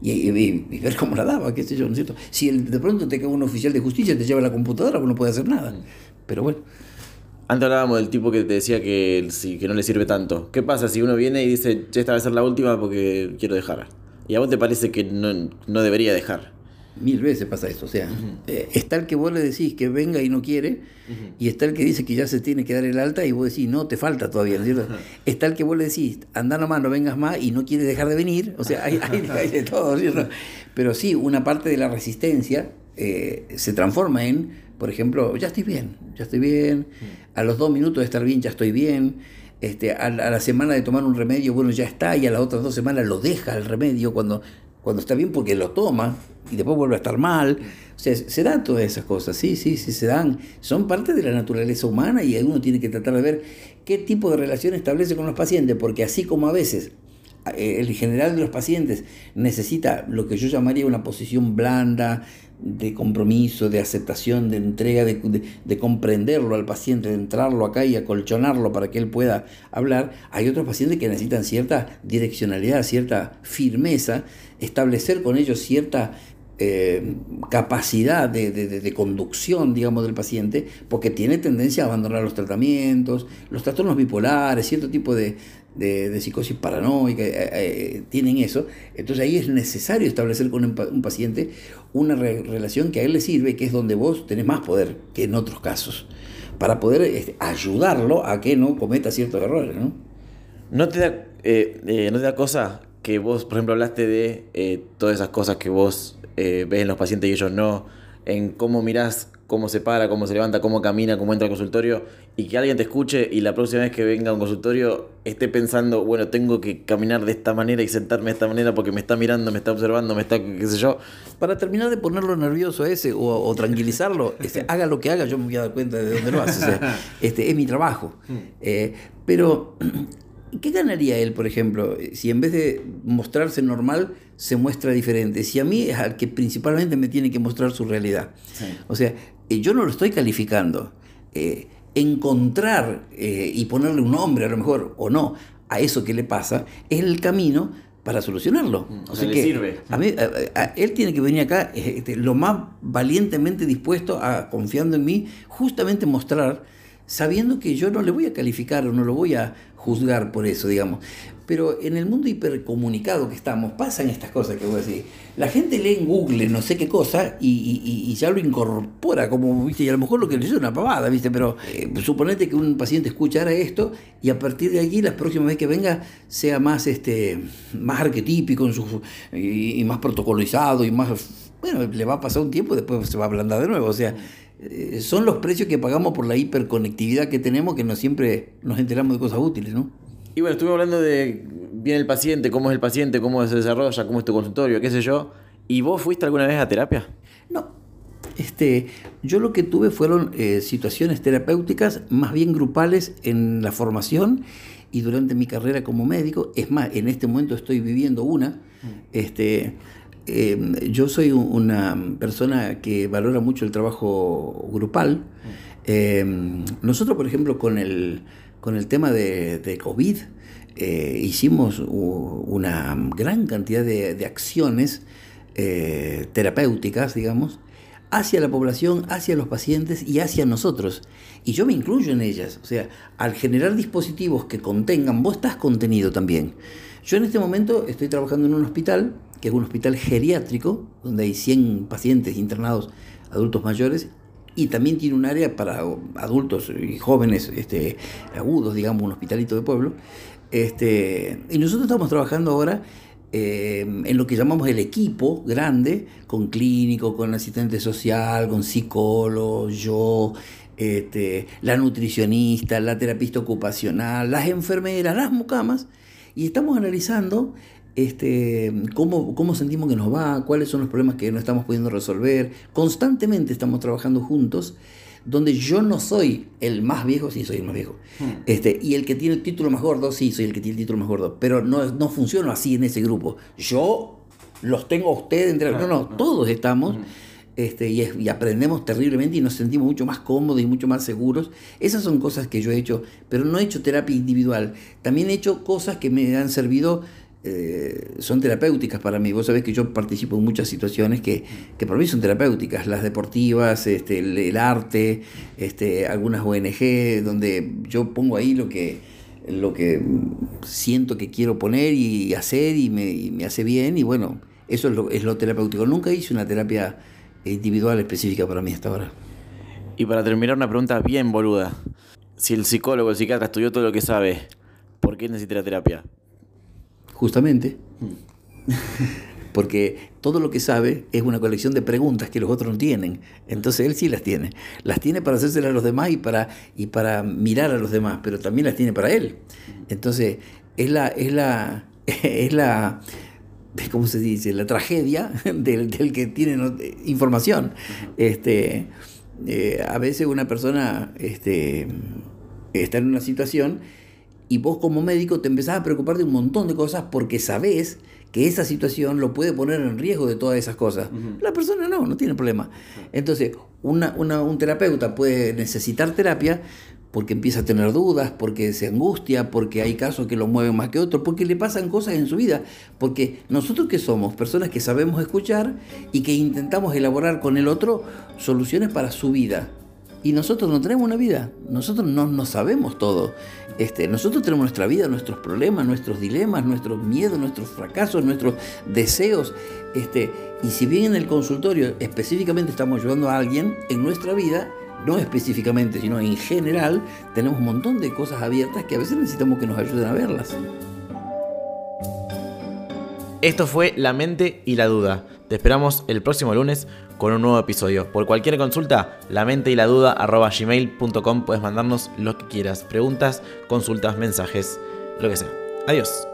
y, y- y ver cómo la daba, qué sé yo, ¿no es cierto? Si el- de pronto te cae un oficial de justicia y te lleva la computadora, pues no puede hacer nada. Pero bueno, Antes hablábamos del tipo que te decía que, que no le sirve tanto. ¿Qué pasa si uno viene y dice, "Che, esta va a ser la última porque quiero dejar? Y a vos te parece que no, no debería dejar. Mil veces pasa eso. O sea, eh, está el que vos le decís que venga y no quiere, y está el que dice que ya se tiene que dar el alta y vos decís, no, te falta todavía, ¿no es cierto? Está el que vos le decís, anda nomás, no vengas más y no quiere dejar de venir. O sea, hay, hay- hay de todo, ¿no es cierto? Pero sí, una parte de la resistencia eh, se transforma en, por ejemplo, ya estoy bien, ya estoy bien, a los dos minutos de estar bien, ya estoy bien. Este, a, a la semana de tomar un remedio, bueno, ya está, y a las otras dos semanas lo deja el remedio cuando, cuando está bien porque lo toma y después vuelve a estar mal. O sea, se dan todas esas cosas, sí, sí, sí, se dan. Son parte de la naturaleza humana y uno tiene que tratar de ver qué tipo de relación establece con los pacientes, porque así como a veces eh, el general de los pacientes necesita lo que yo llamaría una posición blanda, de compromiso, de aceptación, de entrega, de, de- de comprenderlo al paciente, de entrarlo acá y acolchonarlo para que él pueda hablar. Hay otros pacientes que necesitan cierta direccionalidad, cierta firmeza, establecer con ellos cierta eh, capacidad de, de- de- conducción, digamos, del paciente, porque tiene tendencia a abandonar los tratamientos, los trastornos bipolares, cierto tipo de, de- psicosis paranoica, eh, eh, tienen eso. Entonces ahí es necesario establecer con un, pa- un paciente una re- relación que a él le sirve, que es donde vos tenés más poder que en otros casos, para poder este, ayudarlo a que no cometa ciertos errores, ¿no? ¿No te da, ¿no te da cosa que vos, por ejemplo, hablaste de eh, todas esas cosas que vos eh, ves en los pacientes y ellos no? En cómo mirás, cómo se para, cómo se levanta, cómo camina, cómo entra al consultorio y que alguien te escuche y la próxima vez que venga a un consultorio esté pensando, bueno, tengo que caminar de esta manera y sentarme de esta manera porque me está mirando, me está observando, me está, qué sé yo. Para terminar de ponerlo nervioso a ese o, o tranquilizarlo, (laughs) este, haga lo que haga, yo me voy a dar cuenta de dónde lo hace. o sea, (laughs) este, es mi trabajo. Eh, pero, ¿qué ganaría él, por ejemplo, si en vez de mostrarse normal, se muestra diferente? Si a mí es al que principalmente me tiene que mostrar su realidad. O sea, eh, yo no lo estoy calificando. Eh, encontrar eh, y ponerle un nombre, a lo mejor, o no, a eso que le pasa, es el camino para solucionarlo. o sea, le sirve. A mí, a- a- él tiene que venir acá este, lo más valientemente dispuesto a, confiando en mí, justamente mostrar sabiendo que yo no le voy a calificar o no lo voy a juzgar por eso, digamos. Pero en el mundo hipercomunicado que estamos, pasan estas cosas que voy a decir. La gente lee en Google no sé qué cosa y, ya lo incorpora, como, ¿viste? Y a lo mejor lo que le es una pavada, ¿viste? Pero eh, suponete que un paciente escuchara esto y a partir de allí, la próxima vez que venga, sea más, este, más arquetípico en su, y, más protocolizado y más. Bueno, le va a pasar un tiempo y después se va a ablandar de nuevo. O sea. Eh, son los precios que pagamos por la hiperconectividad que tenemos que no siempre nos enteramos de cosas útiles, ¿no? Y bueno, estuve hablando de bien el paciente, cómo es el paciente, cómo se desarrolla, cómo es tu consultorio, qué sé yo. ¿Y vos fuiste alguna vez a terapia? No. Este, yo lo que tuve fueron eh, situaciones terapéuticas más bien grupales en la formación y durante mi carrera como médico. Es más, en este momento estoy viviendo una. Mm. Este, em, yo soy una persona que valora mucho el trabajo grupal. Mm. Em, nosotros, por ejemplo, con el con el tema de, COVID, eh, hicimos una gran cantidad de, acciones eh, terapéuticas, digamos, hacia la población, hacia los pacientes y hacia nosotros. Y yo me incluyo en ellas. O sea, al generar dispositivos que contengan, vos estás contenido también. Yo en este momento estoy trabajando en un hospital, que es un hospital geriátrico, donde hay 100 pacientes internados, adultos mayores, y también tiene un área para adultos y jóvenes este, agudos, digamos, un hospitalito de pueblo. Este, y nosotros estamos trabajando ahora eh, en lo que llamamos el equipo grande, con clínico, con asistente social, con psicólogo, yo, este, la nutricionista, la terapista ocupacional, las enfermeras, las mucamas, y estamos analizando este, cómo, cómo sentimos que nos va, cuáles son los problemas que no estamos pudiendo resolver. Constantemente estamos trabajando juntos, donde yo no soy el más viejo, sí soy el más viejo. Hmm. Este, y el que tiene el título más gordo, sí soy el que tiene el título más gordo. Pero no, no funciona así en ese grupo. Yo los tengo a ustedes entre... No, no, todos estamos. Hmm. Este, y, y, aprendemos terriblemente y nos sentimos mucho más cómodos y mucho más seguros. Esas son cosas que yo he hecho, pero no he hecho terapia individual. También he hecho cosas que me han servido eh, son terapéuticas para mí. Vos sabés que yo participo en muchas situaciones que, que para mí son terapéuticas, las deportivas, este, el, arte, este, algunas ONG, donde yo pongo ahí lo que, lo que siento que quiero poner y hacer y me, hace bien y bueno, eso es lo, es lo terapéutico. Nunca hice una terapia individual específica para mí hasta ahora. Y para terminar, una pregunta bien boluda. Si el psicólogo, el psiquiatra estudió todo lo que sabe, ¿por qué necesita terapia? Justamente, (laughs) porque todo lo que sabe es una colección de preguntas que los otros no tienen. Entonces él sí las tiene. Las tiene para hacérselas a los demás y para, y para mirar a los demás, pero también las tiene para él. Entonces es la, es la, (laughs) es la, ¿cómo se dice? La tragedia (laughs) del, que tiene información. Este, eh, a veces una persona este, está en una situación y vos como médico te empezás a preocupar de un montón de cosas porque sabés que esa situación lo puede poner en riesgo de todas esas cosas. La persona no, no tiene problema. Entonces, una, un terapeuta puede necesitar terapia porque empieza a tener dudas, porque se angustia, porque hay casos que lo mueven más que otros, porque le pasan cosas en su vida, porque nosotros que somos personas que sabemos escuchar y que intentamos elaborar con el otro soluciones para su vida. Y nosotros no tenemos una vida, nosotros no, sabemos todo. Este, nosotros tenemos nuestra vida, nuestros problemas, nuestros dilemas, nuestros miedos, nuestros fracasos, nuestros deseos. Este, y si bien en el consultorio específicamente estamos ayudando a alguien, en nuestra vida, no específicamente, sino en general, tenemos un montón de cosas abiertas que a veces necesitamos que nos ayuden a verlas. Esto fue La mente y la duda. Te esperamos el próximo lunes con un nuevo episodio. Por cualquier consulta, la mente y la duda arroba gmail.com puedes mandarnos lo que quieras. Preguntas, consultas, mensajes, lo que sea. Adiós.